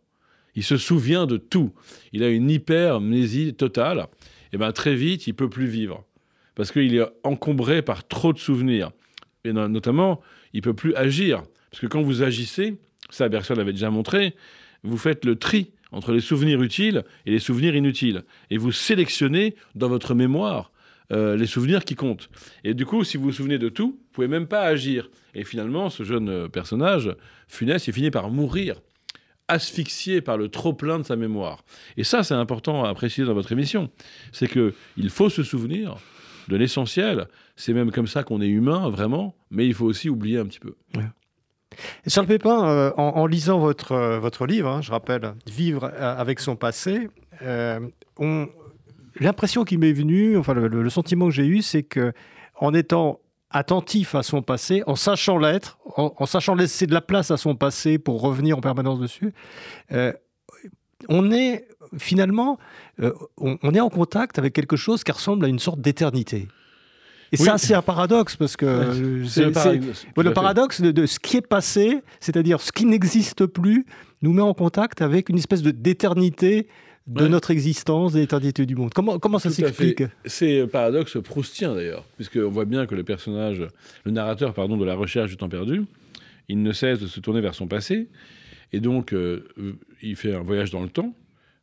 Il se souvient de tout. Il a une hypermnésie totale. Et bien très vite, il peut plus vivre parce qu'il est encombré par trop de souvenirs. Et notamment, il peut plus agir parce que quand vous agissez, ça Bergson l'avait déjà montré, vous faites le tri entre les souvenirs utiles et les souvenirs inutiles. Et vous sélectionnez dans votre mémoire euh, les souvenirs qui comptent. Et du coup, si vous vous souvenez de tout, vous pouvez même pas agir. Et finalement, ce jeune euh, personnage, funeste, il finit par mourir, asphyxié par le trop-plein de sa mémoire. Et ça, c'est important à préciser dans votre émission. C'est qu'il faut se souvenir de l'essentiel. C'est même comme ça qu'on est humain, vraiment, mais il faut aussi oublier un petit peu. Charles Pépin, euh, en, lisant votre, euh, votre livre, hein, je rappelle, Vivre euh, avec son passé, l'impression qui m'est venue, enfin le, sentiment que j'ai eu, c'est que en étant attentif à son passé, en sachant l'être, en, sachant laisser de la place à son passé pour revenir en permanence dessus, on est finalement, on, est en contact avec quelque chose qui ressemble à une sorte d'éternité. Et ça, c'est un paradoxe parce que c'est le paradoxe. de, ce qui est passé, c'est-à-dire ce qui n'existe plus, nous met en contact avec une espèce de d'éternité de notre existence, de l'éternité du monde. Comment, comment ça s'explique? C'est un paradoxe proustien d'ailleurs, puisqu'on voit bien que le personnage, le narrateur pardon, de la recherche du temps perdu, il ne cesse de se tourner vers son passé, et donc euh, il fait un voyage dans le temps,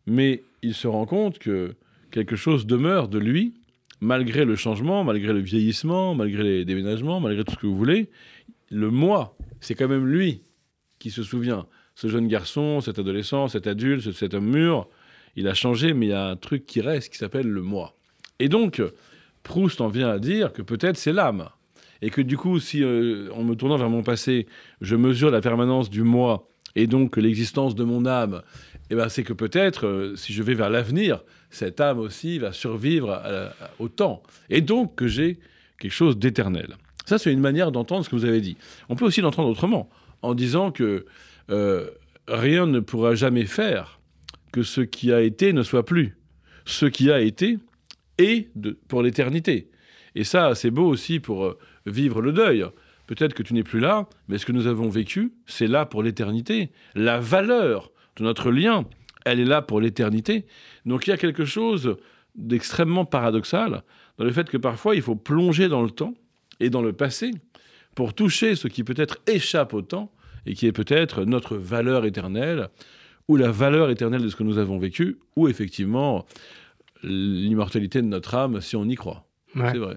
mais il se rend compte que quelque chose demeure de lui malgré le changement, malgré le vieillissement, malgré les déménagements, malgré tout ce que vous voulez, le moi, c'est quand même lui qui se souvient. Ce jeune garçon, cet adolescent, cet adulte, cet homme mûr, il a changé, mais il y a un truc qui reste qui s'appelle le moi. Et donc, Proust en vient à dire que peut-être c'est l'âme. Et que du coup, si euh, en me tournant vers mon passé, je mesure la permanence du moi et donc l'existence de mon âme, eh ben, c'est que peut-être, euh, si je vais vers l'avenir, cette âme aussi va survivre au temps. Et donc que j'ai quelque chose d'éternel. Ça, c'est une manière d'entendre ce que vous avez dit. On peut aussi l'entendre autrement, en disant que euh, rien ne pourra jamais faire que ce qui a été ne soit plus. Ce qui a été est pour l'éternité. Et ça, c'est beau aussi pour euh, vivre le deuil. Peut-être que tu n'es plus là, mais ce que nous avons vécu, c'est là pour l'éternité. La valeur de notre lien, elle est là pour l'éternité. Donc il y a quelque chose d'extrêmement paradoxal dans le fait que parfois il faut plonger dans le temps et dans le passé pour toucher ce qui peut-être échappe au temps et qui est peut-être notre valeur éternelle ou la valeur éternelle de ce que nous avons vécu ou effectivement l'immortalité de notre âme si on y croit. C'est vrai.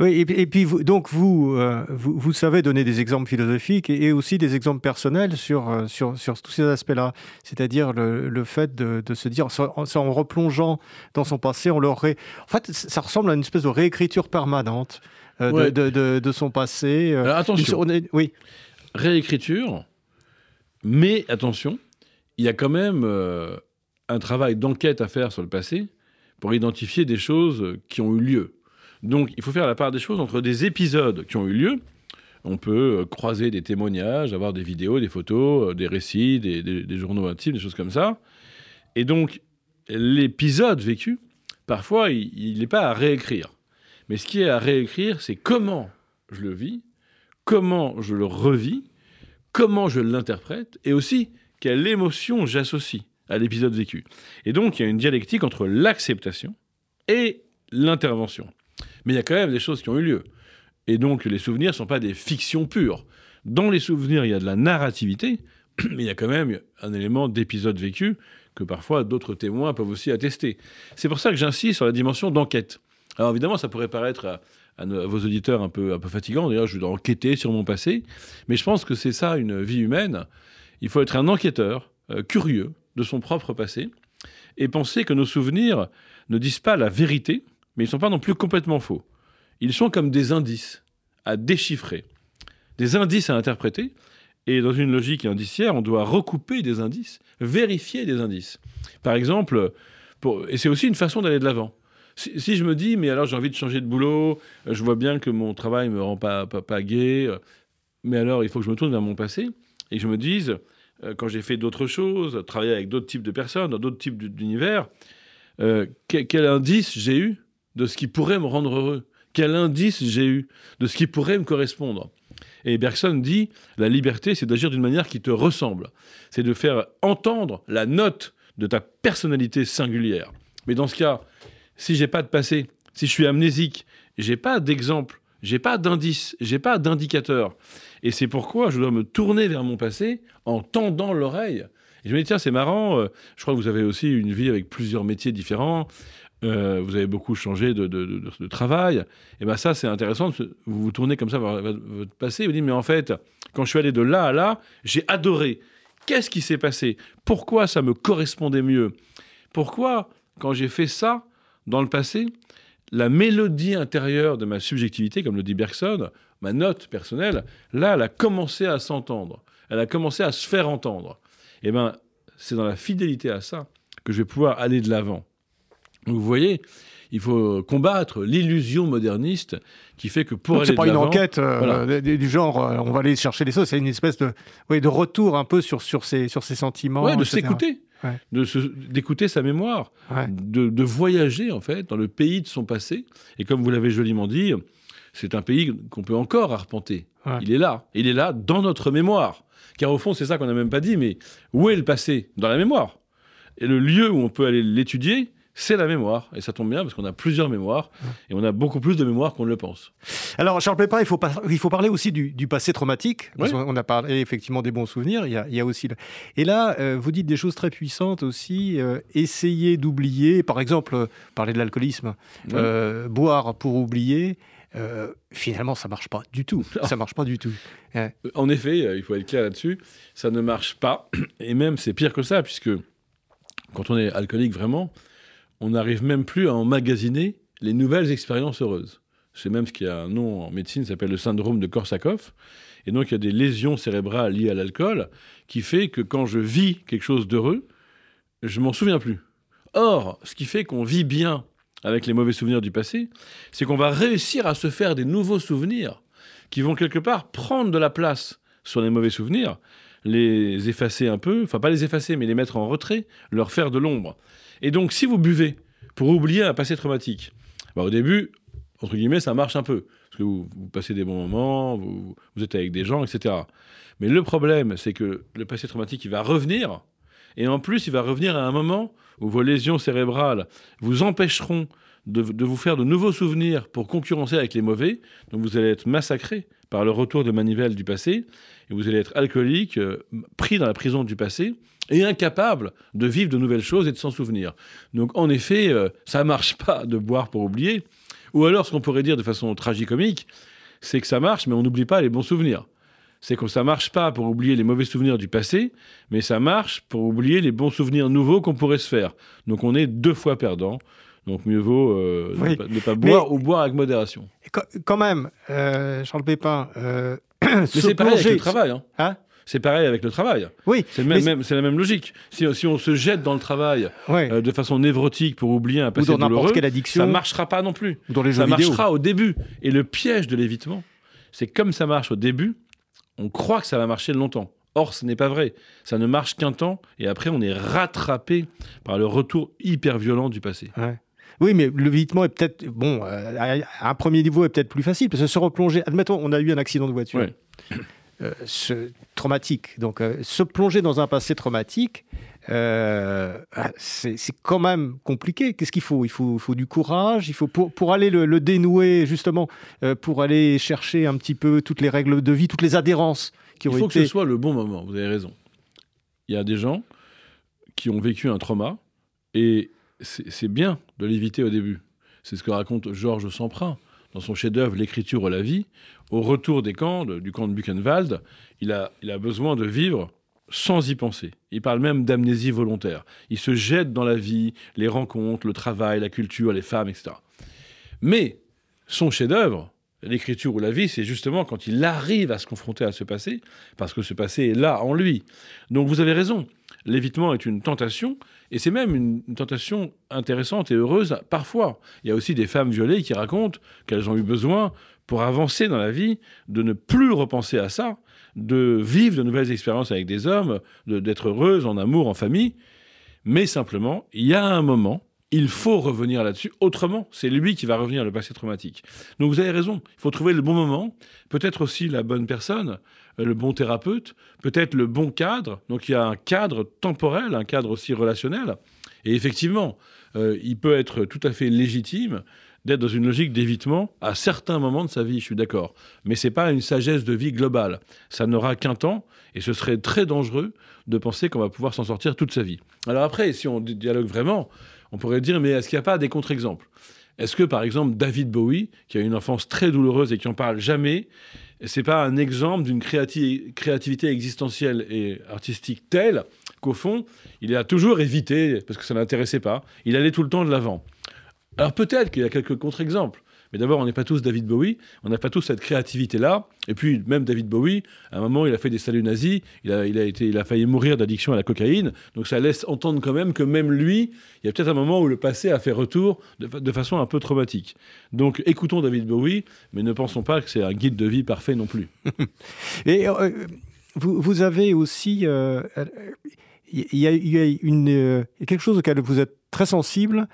Oui, et, puis donc euh, vous, vous, savez donner des exemples philosophiques et, aussi des exemples personnels sur, euh, sur, sur tous ces aspects-là. C'est-à-dire le, fait de, se dire, en, replongeant dans son passé, on l'aurait. En fait, ça ressemble à une espèce de réécriture permanente euh, de, de, son passé. attention. oui. Réécriture, mais attention, il y a quand même un travail d'enquête à faire sur le passé pour identifier des choses qui ont eu lieu. Donc il faut faire la part des choses entre des épisodes qui ont eu lieu. On peut euh, croiser des témoignages, avoir des vidéos, des photos, euh, des récits, des, journaux intimes, des choses comme ça. Et donc l'épisode vécu, parfois, il n'est pas à réécrire. Mais ce qui est à réécrire, c'est comment je le vis, comment je le revis, comment je l'interprète, et aussi quelle émotion j'associe à l'épisode vécu. Et donc, il y a une dialectique entre l'acceptation et l'intervention. Mais il y a quand même des choses qui ont eu lieu. Et donc, les souvenirs ne sont pas des fictions pures. Dans les souvenirs, il y a de la narrativité, <clears throat> mais il y a quand même un élément d'épisode vécu que parfois d'autres témoins peuvent aussi attester. C'est pour ça que j'insiste sur la dimension d'enquête. Alors évidemment, ça pourrait paraître à, vos auditeurs un peu, un peu fatigant. D'ailleurs, je dois enquêter sur mon passé. Mais je pense que c'est ça une vie humaine. Il faut être un enquêteur euh, curieux de son propre passé et penser que nos souvenirs ne disent pas la vérité, mais ils ne sont pas non plus complètement faux. Ils sont comme des indices à déchiffrer, des indices à interpréter. Et dans une logique indiciaire, on doit recouper des indices, vérifier des indices. Par exemple, et c'est aussi une façon d'aller de l'avant. Si, je me dis, mais alors j'ai envie de changer de boulot, je vois bien que mon travail ne me rend pas, pas, pas gai, mais alors il faut que je me tourne vers mon passé et que je me dise, euh, quand j'ai fait d'autres choses, travaillé avec d'autres types de personnes, dans d'autres types d'univers, euh, quel, indice j'ai eu de ce qui pourrait me rendre heureux Quel indice j'ai eu de ce qui pourrait me correspondre Et Bergson dit, la liberté, c'est d'agir d'une manière qui te ressemble. C'est de faire entendre la note de ta personnalité singulière. Mais dans ce cas, si j'ai pas de passé, si je suis amnésique, j'ai pas d'exemple, j'ai pas d'indice, j'ai pas d'indicateur. Et c'est pourquoi je dois me tourner vers mon passé en tendant l'oreille. Et je me dis, tiens, c'est marrant, euh, je crois que vous avez aussi une vie avec plusieurs métiers différents, euh, vous avez beaucoup changé de, travail. Et bien ça, c'est intéressant, vous vous tournez comme ça vers votre passé, vous dites, mais en fait, quand je suis allé de là à là, j'ai adoré. Qu'est-ce qui s'est passé? Pourquoi ça me correspondait mieux? Pourquoi, quand j'ai fait ça dans le passé, la mélodie intérieure de ma subjectivité, comme le dit Bergson, ma note personnelle, là, elle a commencé à s'entendre. Elle a commencé à se faire entendre. Et eh bien, c'est dans la fidélité à ça que je vais pouvoir aller de l'avant. Vous voyez, il faut combattre l'illusion moderniste qui fait que pour aller c'est pas une enquête euh, du genre euh, on va aller chercher les choses c'est une espèce de oui, de retour un peu sur sur ces sur ces sentiments ouais, de s'écouter. D'écouter sa mémoire. De, de, voyager en fait dans le pays de son passé. Et comme vous l'avez joliment dit c'est un pays qu'on peut encore arpenter. Il est là. Il est là dans notre mémoire. Car au fond, c'est ça qu'on n'a même pas dit, mais où est le passé? Dans la mémoire. Et le lieu où on peut aller l'étudier, c'est la mémoire. Et ça tombe bien parce qu'on a plusieurs mémoires et on a beaucoup plus de mémoire qu'on ne le pense. Alors, Charles Pépin, il faut, il faut parler aussi du, passé traumatique. Parce On a parlé effectivement des bons souvenirs. Il y a, aussi. Et là, euh, vous dites des choses très puissantes aussi. Euh, essayer d'oublier, par exemple, euh, parler de l'alcoolisme, boire pour oublier. Euh, finalement, ça marche pas du tout. <laughs> Ça marche pas du tout. En effet, euh, il faut être clair là-dessus, ça ne marche pas. <clears throat> Et même, c'est pire que ça, puisque quand on est alcoolique vraiment, on n'arrive même plus à emmagasiner les nouvelles expériences heureuses. C'est même ce qui a un nom en médecine, s'appelle le syndrome de Korsakoff. Et donc, il y a des lésions cérébrales liées à l'alcool qui fait que quand je vis quelque chose d'heureux, je m'en souviens plus. Or, ce qui fait qu'on vit bien avec les mauvais souvenirs du passé, c'est qu'on va réussir à se faire des nouveaux souvenirs qui vont quelque part prendre de la place sur les mauvais souvenirs, les effacer un peu, enfin pas les effacer, mais les mettre en retrait, leur faire de l'ombre. Et donc si vous buvez pour oublier un passé traumatique, bah, au début, entre guillemets, ça marche un peu, parce que vous, passez des bons moments, vous, vous êtes avec des gens, etc. Mais le problème, c'est que le passé traumatique, il va revenir, et en plus, il va revenir à un moment où vos lésions cérébrales vous empêcheront de, vous faire de nouveaux souvenirs pour concurrencer avec les mauvais. Donc vous allez être massacré par le retour de manivelle du passé, et vous allez être alcoolique, euh, pris dans la prison du passé, et incapable de vivre de nouvelles choses et de s'en souvenir. Donc en effet, euh, ça ne marche <laughs> pas de boire pour oublier. Ou alors, ce qu'on pourrait dire de façon tragicomique, c'est que ça marche, mais on n'oublie pas les bons souvenirs c'est que ça marche pas pour oublier les mauvais souvenirs du passé, mais ça marche pour oublier les bons souvenirs nouveaux qu'on pourrait se faire. Donc on est deux fois perdant. Donc mieux vaut euh, ne, pas, boire ou boire avec modération. Quand même, euh, Charles Pépin. Euh, mais c'est pareil avec le travail. Hein. hein c'est pareil avec le travail. Oui. C'est la même logique. Si, on se jette dans le travail de façon névrotique pour oublier un passé douloureux, ça ne marchera pas non plus. Dans les ça marchera au début. Et le piège de l'évitement, c'est comme ça marche au début, on croit que ça va marcher longtemps. Or, ce n'est pas vrai. Ça ne marche qu'un temps, et après, on est rattrapé par le retour hyper violent du passé. Oui, mais le vitement est peut-être, bon, euh, à un premier niveau est peut-être plus facile, parce que se replonger, admettons, on a eu un accident de voiture. ce, traumatique. Donc, se plonger dans un passé traumatique, euh, ah, c'est quand même compliqué. Qu'est-ce qu'il faut? Il, faut faut du courage. Il faut pour, pour aller le, dénouer justement, euh, pour aller chercher un petit peu toutes les règles de vie, toutes les adhérences qui ont été. Il faut que ce soit le bon moment. Vous avez raison. Il y a des gens qui ont vécu un trauma et c'est bien de l'éviter au début. C'est ce que raconte Georges Semprin dans son chef-d'œuvre L'écriture ou la vie. Au retour des camps, du camp de Buchenwald, il a, il a besoin de vivre sans y penser. Il parle même d'amnésie volontaire. Il se jette dans la vie, les rencontres, le travail, la culture, les femmes, etc. Mais son chef-d'œuvre, l'écriture ou la vie, c'est justement quand il arrive à se confronter à ce passé, parce que ce passé est là en lui. Donc vous avez raison, l'évitement est une tentation, et c'est même une, tentation intéressante et heureuse parfois. Il y a aussi des femmes violées qui racontent qu'elles ont eu besoin, pour avancer dans la vie, de ne plus repenser à ça, de vivre de nouvelles expériences avec des hommes, d'être heureuse en amour, en famille. Mais simplement, il y a un moment, il faut revenir là-dessus. Autrement, c'est lui qui va revenir le passé traumatique. Donc vous avez raison, il faut trouver le bon moment, peut-être aussi la bonne personne, le bon thérapeute, peut-être le bon cadre. Donc il y a un cadre temporel, un cadre aussi relationnel. Et effectivement, euh, il peut être tout à fait légitime d'être dans une logique d'évitement à certains moments de sa vie, je suis d'accord. Mais ce n'est pas une sagesse de vie globale. Ça n'aura qu'un temps, et ce serait très dangereux de penser qu'on va pouvoir s'en sortir toute sa vie. Alors après, si on dialogue vraiment, on pourrait dire, mais est-ce qu'il n'y a pas des contre-exemples? Est-ce que, par exemple, David Bowie, qui a une enfance très douloureuse et qui en parle jamais, c'est pas un exemple d'une créativité existentielle et artistique telle qu'au fond, il a toujours évité, parce que ça ne l'intéressait pas, il allait tout le temps de l'avant. Alors peut-être qu'il y a quelques contre-exemples. Mais d'abord, on n'est pas tous David Bowie, on n'a pas tous cette créativité-là. Et puis, même David Bowie, à un moment, il a fait des saluts nazis, il a, été, il a failli mourir d'addiction à la cocaïne. Donc ça laisse entendre quand même que même lui, il y a peut-être un moment où le passé a fait retour de, façon un peu traumatique. Donc écoutons David Bowie, mais ne pensons pas que c'est un guide de vie parfait non plus. <laughs> Et euh, vous, avez aussi... Euh, il y, a, une, euh, quelque chose auquel vous êtes très sensible,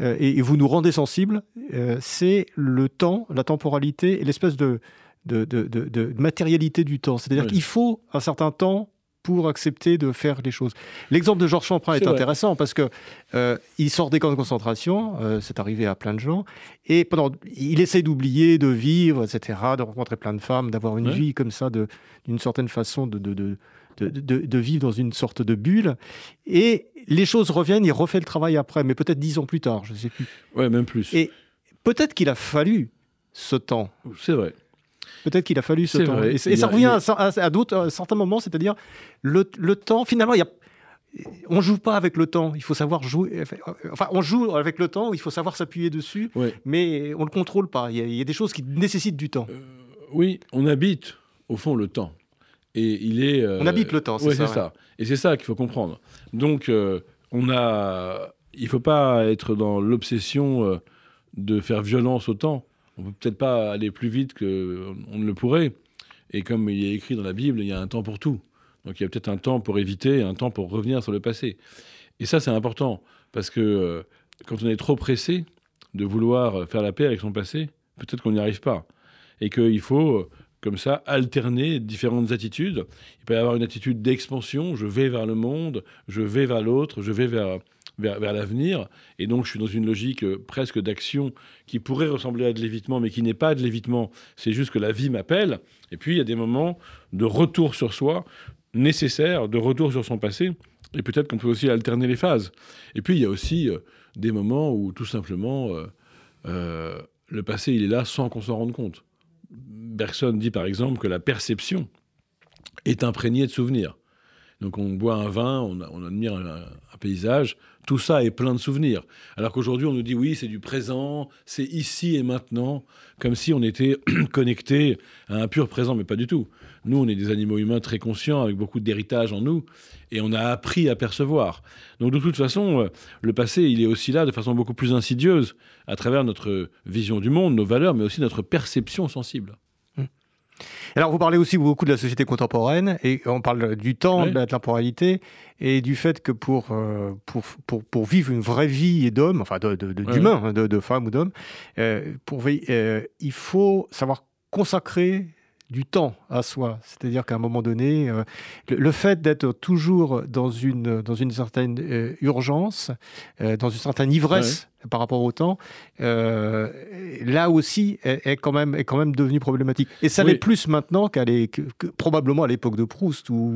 euh, et, vous nous rendez sensibles, euh, c'est le temps, la temporalité et l'espèce de, de, de, matérialité du temps. C'est-à-dire qu'il faut un certain temps pour accepter de faire les choses. L'exemple de Georges Champrin est, intéressant parce que euh, il sort des camps de concentration, c'est arrivé à plein de gens, et pendant, il essaie d'oublier, de vivre, etc., de rencontrer plein de femmes, d'avoir une vie comme ça, d'une certaine façon de, de, de, vivre dans une sorte de bulle. Et les choses reviennent, il refait le travail après, mais peut-être dix ans plus tard, je ne sais plus. Ouais, même plus. Et peut-être qu'il a fallu ce temps. C'est vrai. Peut-être qu'il a fallu ce temps. Et, ça revient à, d'autres, certains moments, c'est-à-dire le, temps, finalement, il y a on joue pas avec le temps. Il faut savoir jouer. Enfin, on joue avec le temps. Il faut savoir s'appuyer dessus, mais on le contrôle pas. Il y, a, des choses qui nécessitent du temps. Euh, oui, on habite au fond le temps. Et il est. Euh, on habite le temps, c'est ça. Et c'est ça qu'il faut comprendre. Donc, euh, on a. Il faut pas être dans l'obsession euh, de faire violence au temps. On peut peut-être pas aller plus vite qu'on ne le pourrait. Et comme il est écrit dans la Bible, il y a un temps pour tout. Donc il y a peut-être un temps pour éviter un temps pour revenir sur le passé. Et ça, c'est important. Parce que quand on est trop pressé de vouloir faire la paix avec son passé, peut-être qu'on n'y arrive pas. Et qu'il faut comme ça, alterner différentes attitudes. Il peut y avoir une attitude d'expansion, je vais vers le monde, je vais vers l'autre, je vais vers, vers, l'avenir, et donc je suis dans une logique euh, presque d'action qui pourrait ressembler à de l'évitement, mais qui n'est pas de l'évitement, c'est juste que la vie m'appelle, et puis il y a des moments de retour sur soi nécessaires, de retour sur son passé, et peut-être qu'on peut aussi alterner les phases. Et puis il y a aussi euh, des moments où tout simplement euh, le passé il est là sans qu'on s'en rende compte. Bergson dit par exemple que la perception est imprégnée de souvenirs. Donc on boit un vin, on, admire un, paysage, tout ça est plein de souvenirs. Alors qu'aujourd'hui on nous dit oui c'est du présent, c'est ici et maintenant, comme si on était <clears throat> connecté à un pur présent, mais pas du tout. Nous on est des animaux humains très conscients, avec beaucoup d'héritage en nous, et on a appris à percevoir. Donc de toute façon, euh, le passé il est aussi là de façon beaucoup plus insidieuse, à travers notre vision du monde, nos valeurs, mais aussi notre perception sensible. Alors, vous parlez aussi beaucoup de la société contemporaine, et on parle du temps, de la temporalité, et du fait que pour, euh, pour, pour, pour vivre une vraie vie d'homme, enfin d'humain, de, de, de, femme ou d'homme, euh, pour euh, il faut savoir consacrer du temps à soi. C'est-à-dire qu'à un moment donné, euh, le, fait d'être toujours dans une, dans une certaine euh, urgence, euh, dans une certaine ivresse par rapport au temps, là aussi est, quand même, est quand même devenu problématique. Et ça l'est plus maintenant qu'à que, probablement à l'époque de Proust, où,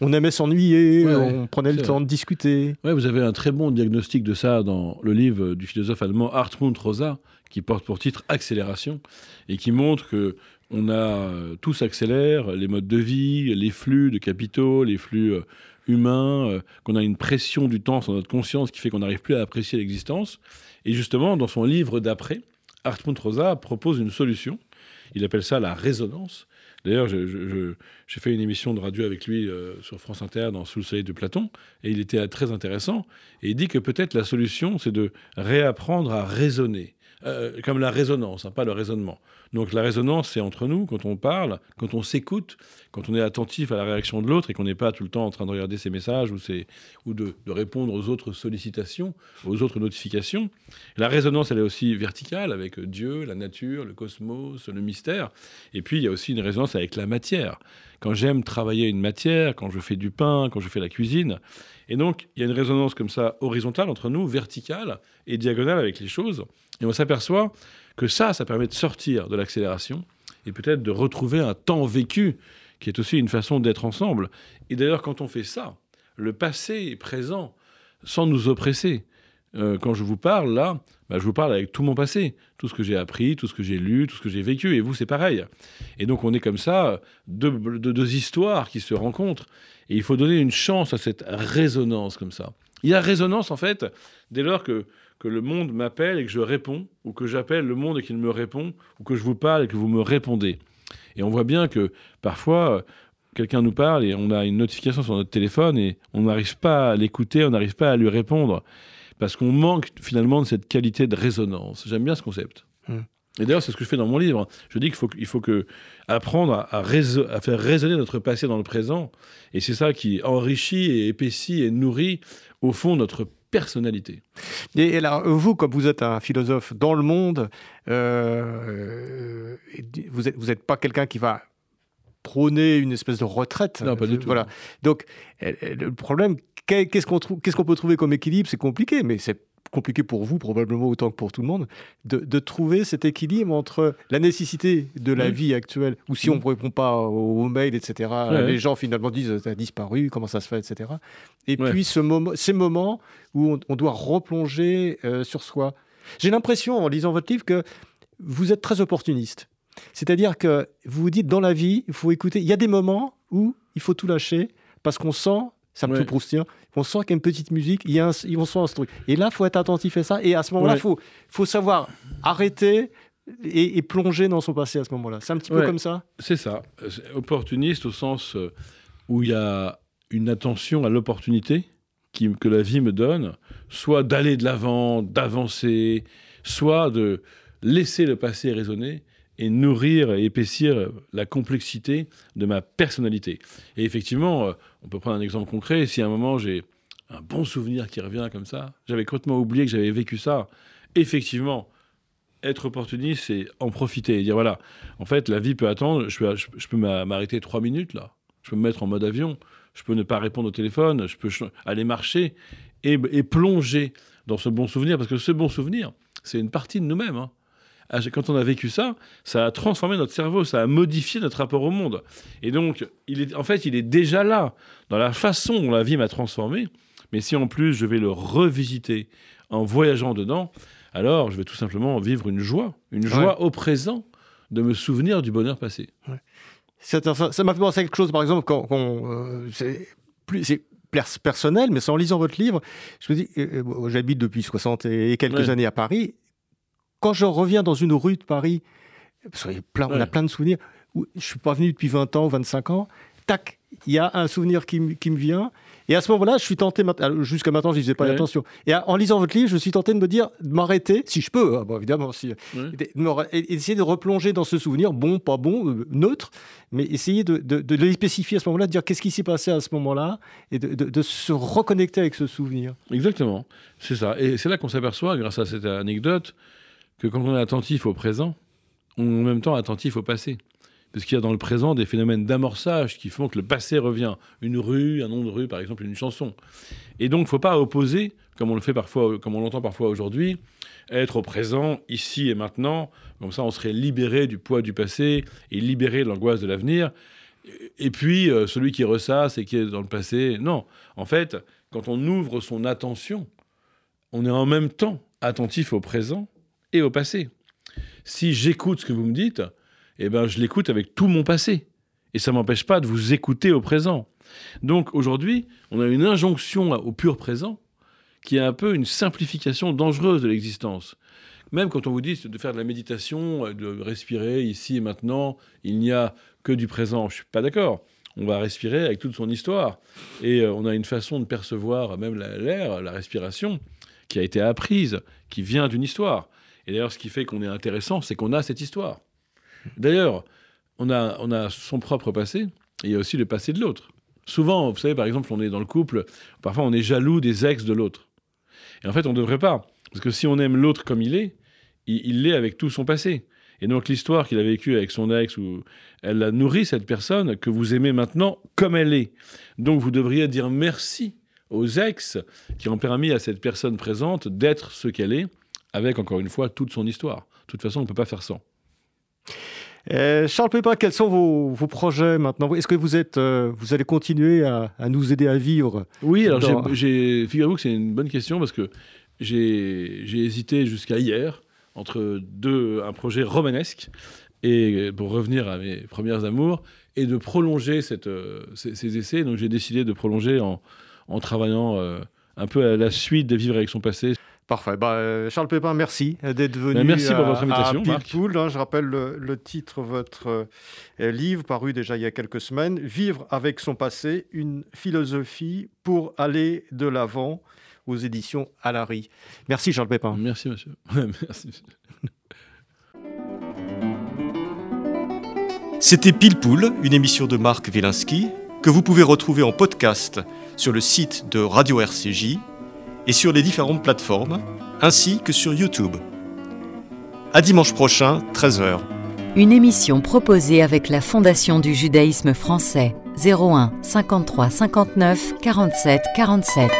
on, aimait s'ennuyer, on prenait le temps de discuter. Ouais, vous avez un très bon diagnostic de ça dans le livre du philosophe allemand Hartmut Rosa, qui porte pour titre Accélération, et qui montre que on a euh, tout s'accélère, les modes de vie, les flux de capitaux, les flux euh, humains, euh, qu'on a une pression du temps sur notre conscience qui fait qu'on n'arrive plus à apprécier l'existence. Et justement, dans son livre d'après, Hartmut Rosa propose une solution. Il appelle ça la résonance. D'ailleurs, j'ai fait une émission de radio avec lui sur France Inter dans Sous le soleil de Platon, et il était très intéressant. Et il dit que peut-être la solution, c'est de réapprendre à raisonner. Euh, comme la résonance, hein, pas le raisonnement. Donc la résonance, c'est entre nous, quand on parle, quand on s'écoute, quand on est attentif à la réaction de l'autre et qu'on n'est pas tout le temps en train de regarder ses messages ou, ou de, répondre aux autres sollicitations, aux autres notifications. La résonance, elle est aussi verticale avec Dieu, la nature, le cosmos, le mystère. Et puis il y a aussi une résonance avec la matière. Quand j'aime travailler une matière, quand je fais du pain, quand je fais la cuisine, et donc, il y a une résonance comme ça horizontale entre nous, verticale et diagonale avec les choses. Et on s'aperçoit que ça, ça permet de sortir de l'accélération et peut-être de retrouver un temps vécu qui est aussi une façon d'être ensemble. Et d'ailleurs, quand on fait ça, le passé est présent sans nous oppresser. Euh, quand je vous parle là, bah, je vous parle avec tout mon passé, tout ce que j'ai appris, tout ce que j'ai lu, tout ce que j'ai vécu, et vous c'est pareil. Et donc on est comme ça, deux, deux, histoires qui se rencontrent, et il faut donner une chance à cette résonance comme ça. Il y a résonance en fait dès lors que, que le monde m'appelle et que je réponds, ou que j'appelle le monde et qu'il me répond, ou que je vous parle et que vous me répondez. Et on voit bien que parfois quelqu'un nous parle et on a une notification sur notre téléphone et on n'arrive pas à l'écouter, on n'arrive pas à lui répondre parce qu'on manque finalement de cette qualité de résonance. J'aime bien ce concept. Hmm. Et d'ailleurs, c'est ce que je fais dans mon livre. Je dis qu'il faut, il faut que apprendre à, à, faire résonner notre passé dans le présent. Et c'est ça qui enrichit et épaissit et nourrit, au fond, notre personnalité. Et, alors, vous, comme vous êtes un philosophe dans le monde, euh, vous n'êtes vous êtes pas quelqu'un qui va prôner une espèce de retraite. Non, pas du tout. Voilà. Donc, le problème, qu'est-ce qu'on qu'est-ce qu'on peut trouver comme équilibre? C'est compliqué, mais c'est compliqué pour vous probablement autant que pour tout le monde, de, trouver cet équilibre entre la nécessité de la vie actuelle, ou si on ne répond pas aux, mails, etc., les gens finalement disent as disparu, comment ça se fait, etc. Et puis ce moment, ces moments où on, doit replonger euh, sur soi. J'ai l'impression, en lisant votre livre, que vous êtes très opportuniste. C'est-à-dire que vous vous dites, dans la vie, il faut écouter. Il y a des moments où il faut tout lâcher parce qu'on sent c'est un peu proustien. On sent qu'il y a une petite musique, il y a un, on sent un truc. Et là, il faut être attentif à ça. Et à ce moment-là, il faut, faut savoir arrêter et, plonger dans son passé à ce moment-là. C'est un petit peu comme ça C'est ça. Opportuniste au sens euh, où il y a une attention à l'opportunité que la vie me donne, soit d'aller de l'avant, d'avancer, soit de laisser le passé résonner et nourrir et épaissir la complexité de ma personnalité. Et effectivement, euh, on peut prendre un exemple concret. Si à un moment j'ai un bon souvenir qui revient comme ça, j'avais complètement oublié que j'avais vécu ça. Effectivement, être opportuniste, c'est en profiter et dire voilà, en fait, la vie peut attendre. Je peux, je, peux m'arrêter trois minutes là. Je peux me mettre en mode avion. Je peux ne pas répondre au téléphone. Je peux aller marcher et, plonger dans ce bon souvenir parce que ce bon souvenir, c'est une partie de nous-mêmes. Hein quand on a vécu ça, ça a transformé notre cerveau, ça a modifié notre rapport au monde. Et donc, il est, en fait, il est déjà là, dans la façon dont la vie m'a transformé. Mais si en plus je vais le revisiter en voyageant dedans, alors je vais tout simplement vivre une joie, une joie au présent de me souvenir du bonheur passé. Ça m'a fait penser à quelque chose, par exemple, quand, euh, c'est plus, personnel, mais c'est en lisant votre livre, je me dis, euh, euh, j'habite depuis 60 et quelques années à Paris, quand je reviens dans une rue de Paris, plein, on a plein de souvenirs, où je suis pas venu depuis 20 ans ou 25 ans, tac, il y a un souvenir qui, me vient. Et à ce moment-là, je suis tenté, jusqu'à maintenant, je ne faisais pas attention. Et en lisant votre livre, je suis tenté de me dire, de m'arrêter, si je peux, hein, bon, évidemment, si, essayer de replonger dans ce souvenir, bon, pas bon, euh, neutre, mais essayer de, de, le spécifier à ce moment-là, de dire qu'est-ce qui s'est passé à ce moment-là, et de, se reconnecter avec ce souvenir. Exactement, c'est ça. Et c'est là qu'on s'aperçoit, grâce à cette anecdote, que quand on est attentif au présent, on est en même temps attentif au passé. parce qu'il y a dans le présent des phénomènes d'amorçage qui font que le passé revient. Une rue, un nom de rue, par exemple, une chanson. Et donc, il ne faut pas opposer, comme on le fait parfois, comme on l'entend parfois aujourd'hui, être au présent, ici et maintenant. Comme ça, on serait libéré du poids du passé et libéré de l'angoisse de l'avenir. Et puis, euh, celui qui ressasse et qui est dans le passé, non. En fait, quand on ouvre son attention, on est en même temps attentif au présent et au passé. Si j'écoute ce que vous me dites, eh ben, je l'écoute avec tout mon passé. Et ça ne m'empêche pas de vous écouter au présent. Donc aujourd'hui, on a une injonction au pur présent qui est un peu une simplification dangereuse de l'existence. Même quand on vous dit de faire de la méditation, de respirer ici et maintenant, il n'y a que du présent. Je ne suis pas d'accord. On va respirer avec toute son histoire. Et euh, on a une façon de percevoir même l'air, la respiration, qui a été apprise, qui vient d'une histoire. Et d'ailleurs, ce qui fait qu'on est intéressant, c'est qu'on a cette histoire. D'ailleurs, on a, on a son propre passé, et il y a aussi le passé de l'autre. Souvent, vous savez, par exemple, on est dans le couple, parfois on est jaloux des ex de l'autre. Et en fait, on ne devrait pas. Parce que si on aime l'autre comme il est, il l'est avec tout son passé. Et donc l'histoire qu'il a vécue avec son ex, ou elle a nourri cette personne que vous aimez maintenant comme elle est. Donc vous devriez dire merci aux ex qui ont permis à cette personne présente d'être ce qu'elle est, avec encore une fois toute son histoire. De toute façon, on ne peut pas faire sans. Euh, Charles Pépin, quels sont vos, projets maintenant? Est-ce que vous, êtes, euh, vous allez continuer à, nous aider à vivre Oui, alors figurez-vous que c'est une bonne question parce que j'ai, hésité jusqu'à hier entre deux, un projet romanesque et pour revenir à mes premières amours et de prolonger cette, euh, ces, essais. Donc j'ai décidé de prolonger en, en travaillant un peu à la suite de vivre avec son passé. Parfait. Bah, euh, Charles Pépin, merci d'être venu. Bah, merci pour votre invitation. À hein. je rappelle le, titre de votre euh, livre, paru déjà il y a quelques semaines Vivre avec son passé, une philosophie pour aller de l'avant aux éditions Alary. Merci Charles Pépin. Merci monsieur. <laughs> merci. C'était Pile Poule, une émission de Marc Wielinski que vous pouvez retrouver en podcast sur le site de Radio RCJ et sur les différentes plateformes, ainsi que sur YouTube. À dimanche prochain, 13h. Une émission proposée avec la Fondation du judaïsme français 01 53 59 47 47.